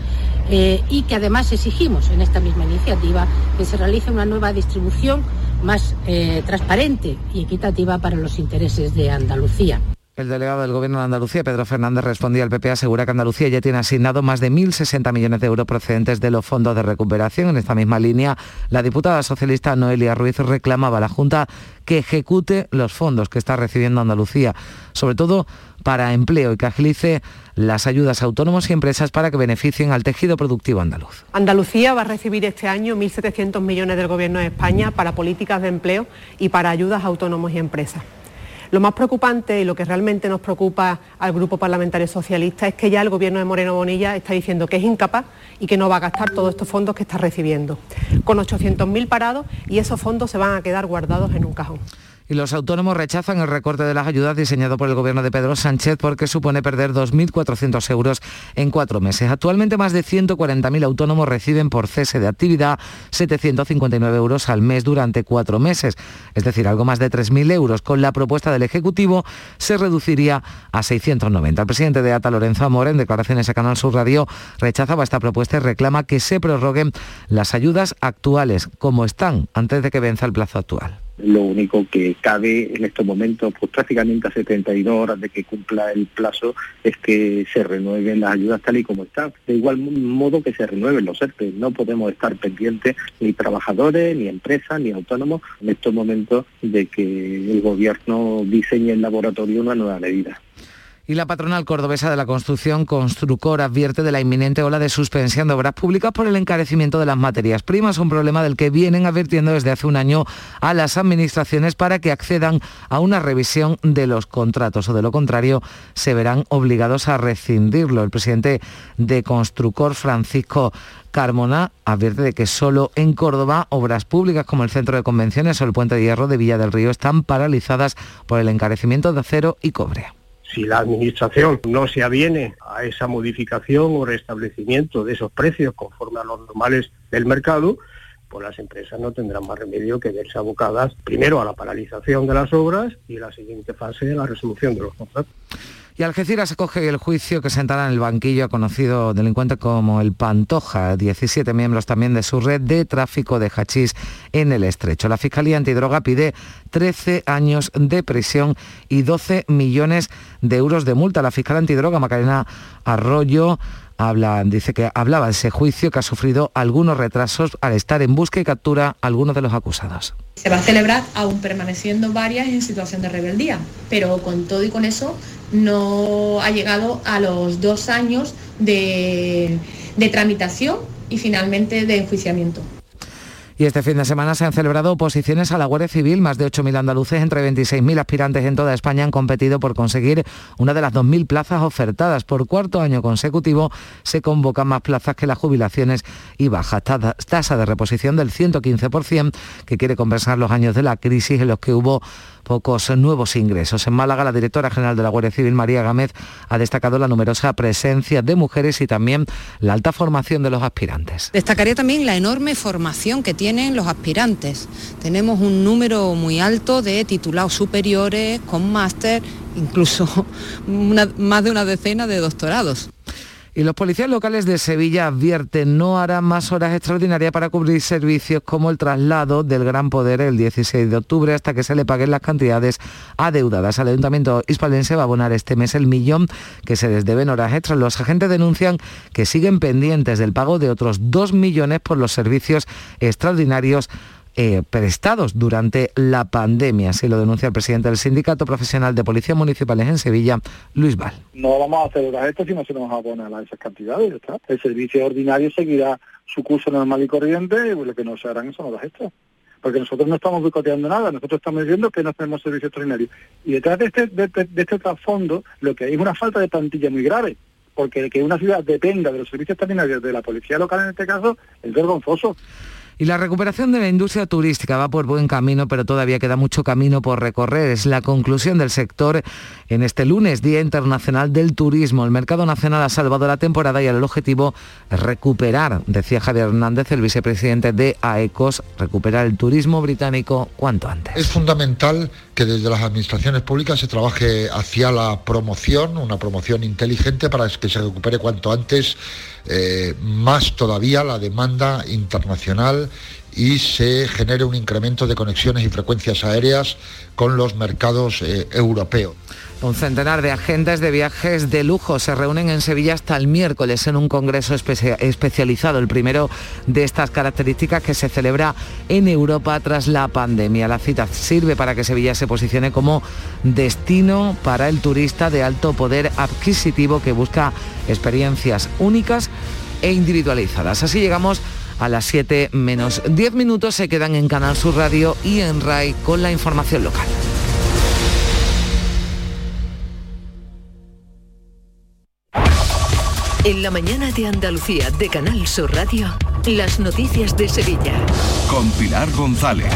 eh, y que además exigimos en esta misma iniciativa que se realice una nueva distribución más eh, transparente y equitativa para los intereses de Andalucía. El delegado del Gobierno de Andalucía, Pedro Fernández, respondía al PP, asegura que Andalucía ya tiene asignado más de 1.060 millones de euros procedentes de los fondos de recuperación. En esta misma línea, la diputada socialista Noelia Ruiz reclamaba a la Junta que ejecute los fondos que está recibiendo Andalucía, sobre todo para empleo y que agilice las ayudas a autónomos y empresas para que beneficien al tejido productivo andaluz. Andalucía va a recibir este año 1.700 millones del Gobierno de España para políticas de empleo y para ayudas a autónomos y empresas. Lo más preocupante y lo que realmente nos preocupa al Grupo Parlamentario Socialista es que ya el Gobierno de Moreno Bonilla está diciendo que es incapaz y que no va a gastar todos estos fondos que está recibiendo, con 800.000 parados y esos fondos se van a quedar guardados en un cajón y los autónomos rechazan el recorte de las ayudas diseñado por el gobierno de Pedro Sánchez porque supone perder 2.400 euros en cuatro meses. Actualmente más de 140.000 autónomos reciben por cese de actividad 759 euros al mes durante cuatro meses, es decir, algo más de 3.000 euros. Con la propuesta del Ejecutivo se reduciría a 690. El presidente de ATA, Lorenzo Amor, en declaraciones a Canal Sur Radio, rechazaba esta propuesta y reclama que se prorroguen las ayudas actuales como están antes de que venza el plazo actual. Lo único que cabe en estos momentos, pues prácticamente a 72 horas de que cumpla el plazo, es que se renueven las ayudas tal y como están. De igual modo que se renueven los ERTE. No podemos estar pendientes ni trabajadores, ni empresas, ni autónomos en estos momentos de que el gobierno diseñe en laboratorio una nueva medida. Y la patronal cordobesa de la construcción, Construcor, advierte de la inminente ola de suspensión de obras públicas por el encarecimiento de las materias primas, un problema del que vienen advirtiendo desde hace un año a las administraciones para que accedan a una revisión de los contratos o de lo contrario se verán obligados a rescindirlo. El presidente de Construcor, Francisco Carmona advierte de que solo en Córdoba obras públicas como el Centro de Convenciones o el Puente de Hierro de Villa del Río están paralizadas por el encarecimiento de acero y cobre si la Administración no se aviene a esa modificación o restablecimiento de esos precios conforme a los normales del mercado, pues las empresas no tendrán más remedio que verse abocadas primero a la paralización de las obras y la siguiente fase de la resolución de los contratos. Y Algeciras acoge el juicio que sentará en el banquillo conocido delincuente como el Pantoja, 17 miembros también de su red de tráfico de hachís en el estrecho. La Fiscalía Antidroga pide 13 años de prisión y 12 millones de euros de multa. La fiscal antidroga Macarena Arroyo dice que hablaba de ese juicio que ha sufrido algunos retrasos al estar en busca y captura algunos de los acusados. Se va a celebrar aún permaneciendo varias en situación de rebeldía, pero con todo y con eso no ha llegado a los dos años de, de tramitación y finalmente de enjuiciamiento. Y este fin de semana se han celebrado oposiciones a la Guardia Civil. Más de 8.000 andaluces, entre 26.000 aspirantes en toda España, han competido por conseguir una de las 2.000 plazas ofertadas. Por cuarto año consecutivo se convocan más plazas que las jubilaciones y baja tasa de reposición del 115%, que quiere compensar los años de la crisis en los que hubo pocos nuevos ingresos. En Málaga, la directora general de la Guardia Civil, María Gámez, ha destacado la numerosa presencia de mujeres y también la alta formación de los aspirantes. Destacaría también la enorme formación que tienen los aspirantes. Tenemos un número muy alto de titulados superiores con máster, incluso <laughs> más de una decena de doctorados. Y los policías locales de Sevilla advierten no harán más horas extraordinarias para cubrir servicios como el traslado del Gran Poder el 16 de octubre hasta que se le paguen las cantidades adeudadas. El Ayuntamiento hispalense va a abonar este mes el millón que se les deben horas extras. Los agentes denuncian que siguen pendientes del pago de otros dos millones por los servicios extraordinarios eh, prestados durante la pandemia. Así lo denuncia el presidente del Sindicato Profesional de Policías Municipales en Sevilla, Luis Val. No vamos a hacer esto si no se nos va a poner a esas cantidades. El servicio ordinario seguirá su curso normal y corriente y lo que no se harán son las extras porque nosotros no estamos boicoteando nada, nosotros estamos diciendo que no tenemos servicio extraordinario. Y detrás de este, de, este trasfondo lo que hay es una falta de plantilla muy grave, porque que una ciudad dependa de los servicios también de la policía local en este caso es vergonzoso. Y la recuperación de la industria turística va por buen camino, pero todavía queda mucho camino por recorrer. Es la conclusión del sector en este lunes, Día Internacional del Turismo. El mercado nacional ha salvado la temporada y el objetivo es recuperar, decía Javier Hernández, el vicepresidente de AECOS, recuperar el turismo británico cuanto antes. Es fundamental que desde las administraciones públicas se trabaje hacia la promoción, una promoción inteligente para que se recupere cuanto antes eh, más todavía la demanda internacional y se genere un incremento de conexiones y frecuencias aéreas con los mercados eh, europeos. Un centenar de agentes de viajes de lujo se reúnen en Sevilla hasta el miércoles en un congreso especializado, el primero de estas características que se celebra en Europa tras la pandemia. La cita sirve para que Sevilla se posicione como destino para el turista de alto poder adquisitivo que busca experiencias únicas e individualizadas. Así llegamos las 7 menos 10 minutos. Se quedan en Canal Sur Radio y en RAI con la información local. En la mañana de Andalucía de Canal Sur Radio, las noticias de Sevilla. Con Pilar González.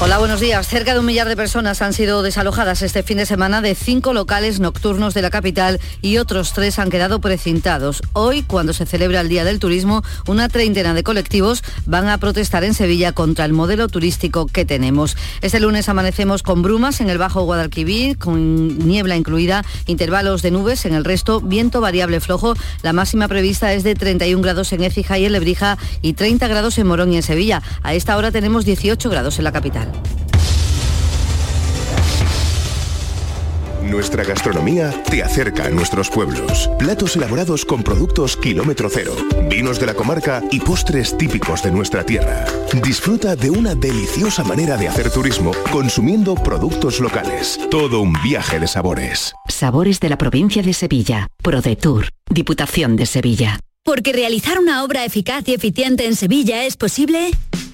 Hola, buenos días. Cerca de un millar de personas han sido desalojadas este fin de semana de cinco locales nocturnos de la capital y otros tres han quedado precintados. Hoy, cuando se celebra el Día del Turismo, una treintena de colectivos van a protestar en Sevilla contra el modelo turístico que tenemos. Este lunes amanecemos con brumas en el Bajo Guadalquivir, con niebla incluida, intervalos de nubes en el resto, viento variable flojo. La máxima prevista es de 31 grados en Écija y en Lebrija y 30 grados en Morón y en Sevilla. A esta hora tenemos 18 grados en la capital. Nuestra gastronomía te acerca a nuestros pueblos. Platos elaborados con productos kilómetro cero, vinos de la comarca y postres típicos de nuestra tierra. Disfruta de una deliciosa manera de hacer turismo consumiendo productos locales. Todo un viaje de sabores. Sabores de la provincia de Sevilla. ProDetour. Diputación de Sevilla. Porque realizar una obra eficaz y eficiente en Sevilla es posible.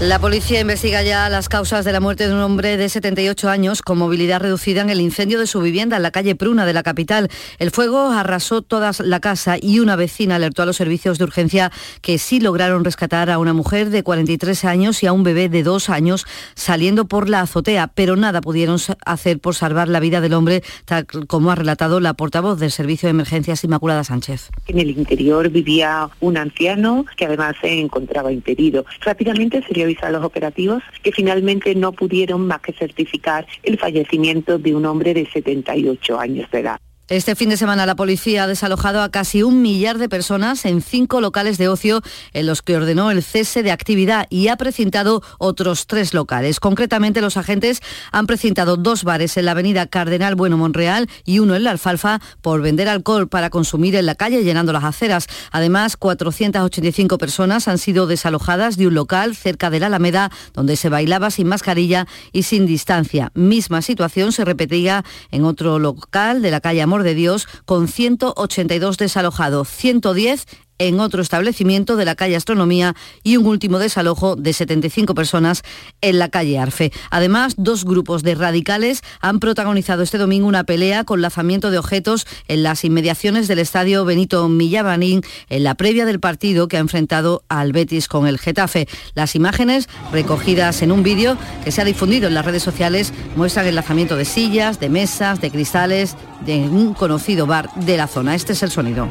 La policía investiga ya las causas de la muerte de un hombre de 78 años con movilidad reducida en el incendio de su vivienda en la calle Pruna de la capital. El fuego arrasó toda la casa y una vecina alertó a los servicios de urgencia que sí lograron rescatar a una mujer de 43 años y a un bebé de dos años saliendo por la azotea, pero nada pudieron hacer por salvar la vida del hombre, tal como ha relatado la portavoz del Servicio de Emergencias Inmaculada Sánchez. En el interior vivía un anciano que además se encontraba impedido. Rápidamente sería a los operativos que finalmente no pudieron más que certificar el fallecimiento de un hombre de 78 años de edad. Este fin de semana la policía ha desalojado a casi un millar de personas en cinco locales de ocio en los que ordenó el cese de actividad y ha precintado otros tres locales. Concretamente, los agentes han precintado dos bares en la avenida Cardenal Bueno Monreal y uno en la Alfalfa por vender alcohol para consumir en la calle llenando las aceras. Además, 485 personas han sido desalojadas de un local cerca de la Alameda donde se bailaba sin mascarilla y sin distancia. Misma situación se repetía en otro local de la calle Amor de Dios, con 182 desalojados, 110 en otro establecimiento de la calle Astronomía y un último desalojo de 75 personas en la calle Arfe. Además, dos grupos de radicales han protagonizado este domingo una pelea con lanzamiento de objetos en las inmediaciones del estadio Benito Millabanín en la previa del partido que ha enfrentado al Betis con el Getafe. Las imágenes recogidas en un vídeo que se ha difundido en las redes sociales muestran el lanzamiento de sillas, de mesas, de cristales de un conocido bar de la zona. Este es el sonido.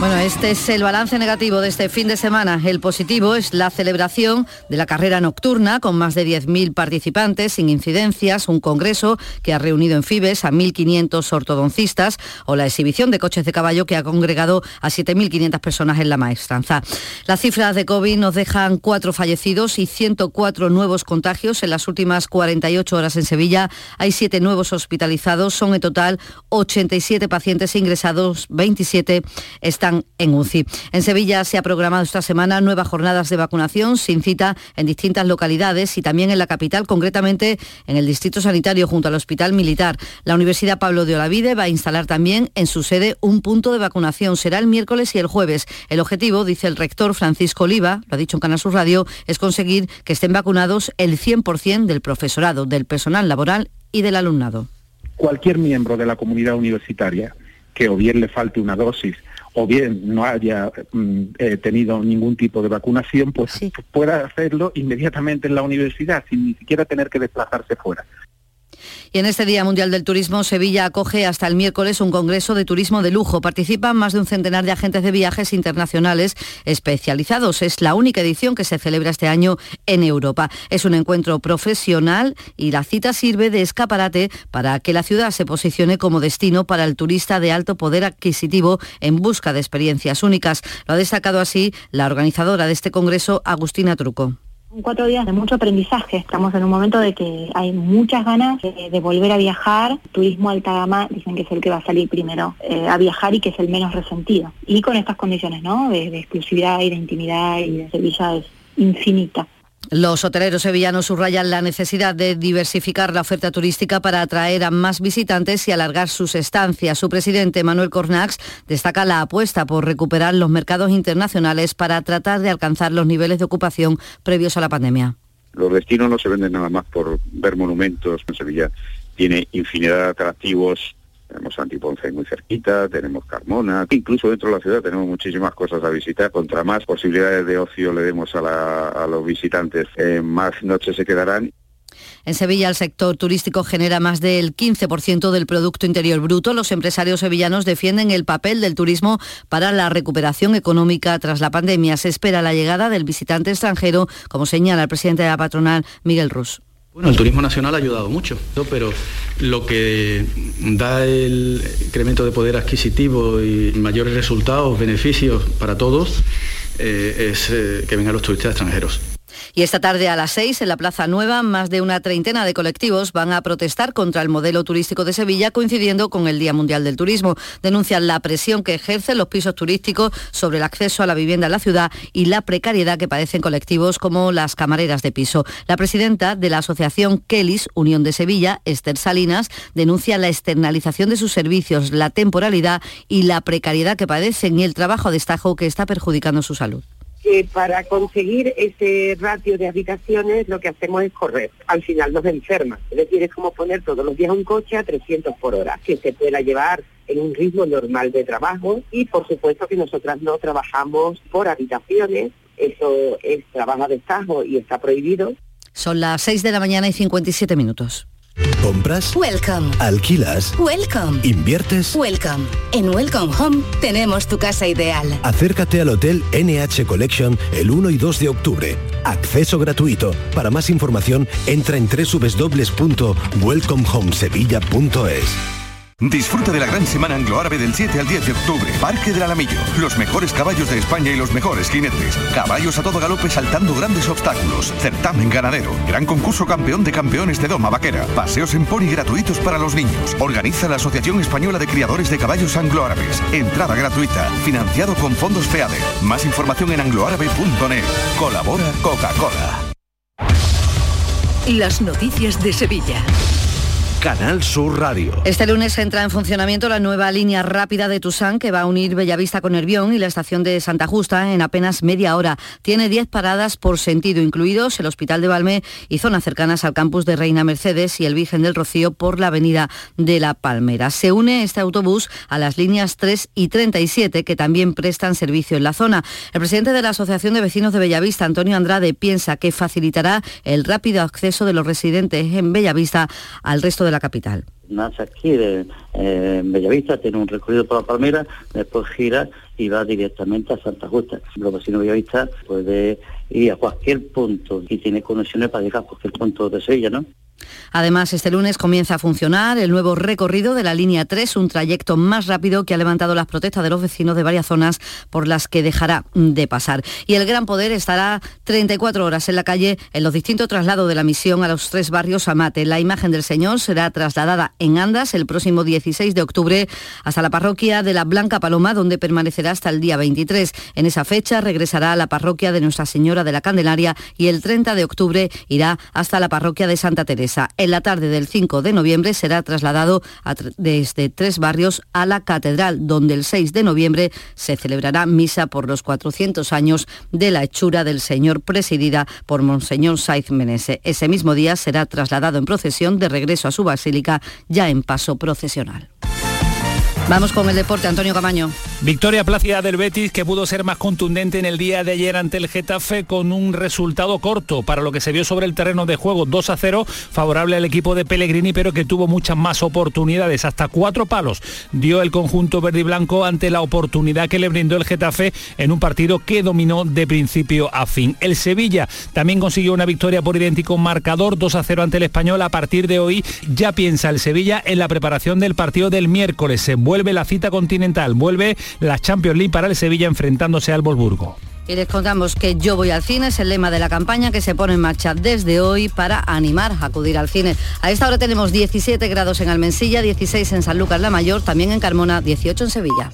Bueno, este es el balance negativo de este fin de semana. El positivo es la celebración de la carrera nocturna con más de 10.000 participantes sin incidencias, un congreso que ha reunido en Fibes a 1.500 ortodoncistas o la exhibición de coches de caballo que ha congregado a 7.500 personas en la maestranza. Las cifras de COVID nos dejan cuatro fallecidos y 104 nuevos contagios en las últimas 48 horas en Sevilla. Hay siete nuevos hospitalizados, son en total 87 pacientes ingresados, 27 están en UCI. En Sevilla se ha programado esta semana nuevas jornadas de vacunación sin cita en distintas localidades y también en la capital, concretamente en el Distrito Sanitario junto al Hospital Militar. La Universidad Pablo de Olavide va a instalar también en su sede un punto de vacunación. Será el miércoles y el jueves. El objetivo, dice el rector Francisco Oliva, lo ha dicho en Canal Sur Radio, es conseguir que estén vacunados el 100% del profesorado, del personal laboral y del alumnado. Cualquier miembro de la comunidad universitaria que o bien le falte una dosis o bien no haya mm, eh, tenido ningún tipo de vacunación, pues pueda hacerlo inmediatamente en la universidad sin ni siquiera tener que desplazarse fuera. Y en este Día Mundial del Turismo, Sevilla acoge hasta el miércoles un congreso de turismo de lujo. Participan más de un centenar de agentes de viajes internacionales especializados. Es la única edición que se celebra este año en Europa. Es un encuentro profesional y la cita sirve de escaparate para que la ciudad se posicione como destino para el turista de alto poder adquisitivo en busca de experiencias únicas. Lo ha destacado así la organizadora de este congreso, Agustina Truco. Cuatro días de mucho aprendizaje. Estamos en un momento de que hay muchas ganas de, volver a viajar. Turismo alta gama dicen que es el que va a salir primero eh, a viajar y que es el menos resentido. Y con estas condiciones, ¿no? De, de exclusividad y de intimidad y de es infinita. Los hoteleros sevillanos subrayan la necesidad de diversificar la oferta turística para atraer a más visitantes y alargar sus estancias. Su presidente, Manuel Cornax, destaca la apuesta por recuperar los mercados internacionales para tratar de alcanzar los niveles de ocupación previos a la pandemia. Los destinos no se venden nada más por ver monumentos. En Sevilla tiene infinidad de atractivos tenemos Antiponce muy cerquita, tenemos Carmona, incluso dentro de la ciudad tenemos muchísimas cosas a visitar. Contra más posibilidades de ocio le demos a, los visitantes, eh, más noches se quedarán en Sevilla el sector turístico genera más del 15% del Producto Interior Bruto. Los empresarios sevillanos defienden el papel del turismo para la recuperación económica tras la pandemia. Se espera la llegada del visitante extranjero, como señala el presidente de la patronal, Miguel Rus. Bueno, el turismo nacional ha ayudado mucho, pero lo que da el incremento de poder adquisitivo y mayores resultados, beneficios para todos, eh, es eh, que vengan los turistas extranjeros. Y esta tarde a las 6 en la Plaza Nueva, más de una treintena de colectivos van a protestar contra el modelo turístico de Sevilla, coincidiendo con el Día Mundial del Turismo. Denuncian la presión que ejercen los pisos turísticos sobre el acceso a la vivienda en la ciudad y la precariedad que padecen colectivos como las camareras de piso. La presidenta de la asociación Kelis, Unión de Sevilla, Esther Salinas, denuncia la externalización de sus servicios, la temporalidad y la precariedad que padecen y el trabajo a destajo que está perjudicando su salud para conseguir ese ratio de habitaciones lo que hacemos es correr. Al final nos enferma. Es decir, es como poner todos los días un coche a 300 por hora, que se pueda llevar en un ritmo normal de trabajo y por supuesto que nosotras no trabajamos por habitaciones, eso es trabajo a destajo y está prohibido. Son las 6 de la mañana y 57 minutos. ¿Compras? Welcome. ¿Alquilas? Welcome. ¿Inviertes? Welcome. En Welcome Home tenemos tu casa ideal. Acércate al Hotel NH Collection el 1 y 2 de octubre. Acceso gratuito. Para más información, entra en www.welcomehomesevilla.es. Disfruta de la gran semana anglo-árabe del 7 al 10 de octubre. Parque del Alamillo. Los mejores caballos de España y los mejores jinetes. Caballos a todo galope saltando grandes obstáculos. Certamen ganadero. Gran concurso campeón de campeones de Doma Vaquera. Paseos en pony gratuitos para los niños. Organiza la Asociación Española de Criadores de Caballos Anglo-Árabes. Entrada gratuita. Financiado con fondos FEADE. Más información en angloárabe.net. Colabora Coca-Cola. Las noticias de Sevilla. Canal Sur Radio. Este lunes entra en funcionamiento la nueva línea rápida de Tusán que va a unir Bellavista con Nervión y la estación de Santa Justa en apenas media hora. Tiene 10 paradas por sentido, incluidos el Hospital de Valme y zonas cercanas al campus de Reina Mercedes y el Virgen del Rocío por la avenida de la Palmera. Se une este autobús a las líneas 3 y 37 que también prestan servicio en la zona. El presidente de la Asociación de Vecinos de Bellavista, Antonio Andrade, piensa que facilitará el rápido acceso de los residentes en Bellavista al resto de la capital. Nace aquí de, eh, Bellavista, tiene un recorrido por la Palmera, después gira y va directamente a Santa Justa. Los vecinos Bellavista puede ir a cualquier punto y tiene conexiones para llegar a cualquier punto de Sevilla, ¿no? Además, este lunes comienza a funcionar el nuevo recorrido de la línea 3, un trayecto más rápido que ha levantado las protestas de los vecinos de varias zonas por las que dejará de pasar. Y el Gran Poder estará 34 horas en la calle en los distintos traslados de la misión a los tres barrios Amate. La imagen del Señor será trasladada en Andas el próximo 16 de octubre hasta la parroquia de la Blanca Paloma, donde permanecerá hasta el día 23. En esa fecha regresará a la parroquia de Nuestra Señora de la Candelaria y el 30 de octubre irá hasta la parroquia de Santa Teresa. En la tarde del 5 de noviembre será trasladado desde tres barrios a la catedral, donde el 6 de noviembre se celebrará misa por los 400 años de la hechura del Señor presidida por Monseñor Saiz Menese. Ese mismo día será trasladado en procesión de regreso a su basílica ya en paso procesional. Vamos con el deporte, Antonio Camaño. Victoria plácida del Betis que pudo ser más contundente en el día de ayer ante el Getafe con un resultado corto para lo que se vio sobre el terreno de juego 2 a 0 favorable al equipo de Pellegrini pero que tuvo muchas más oportunidades hasta cuatro palos dio el conjunto verde y blanco ante la oportunidad que le brindó el Getafe en un partido que dominó de principio a fin. El Sevilla también consiguió una victoria por idéntico marcador 2 a 0 ante el Español a partir de hoy ya piensa el Sevilla en la preparación del partido del miércoles se vuelve vuelve la cita continental, vuelve la Champions League para el Sevilla enfrentándose al Wolfsburgo. Y les contamos que Yo voy al cine es el lema de la campaña que se pone en marcha desde hoy para animar a acudir al cine. A esta hora tenemos 17 grados en Almensilla, 16 en San Lucas la Mayor, también en Carmona, 18 en Sevilla.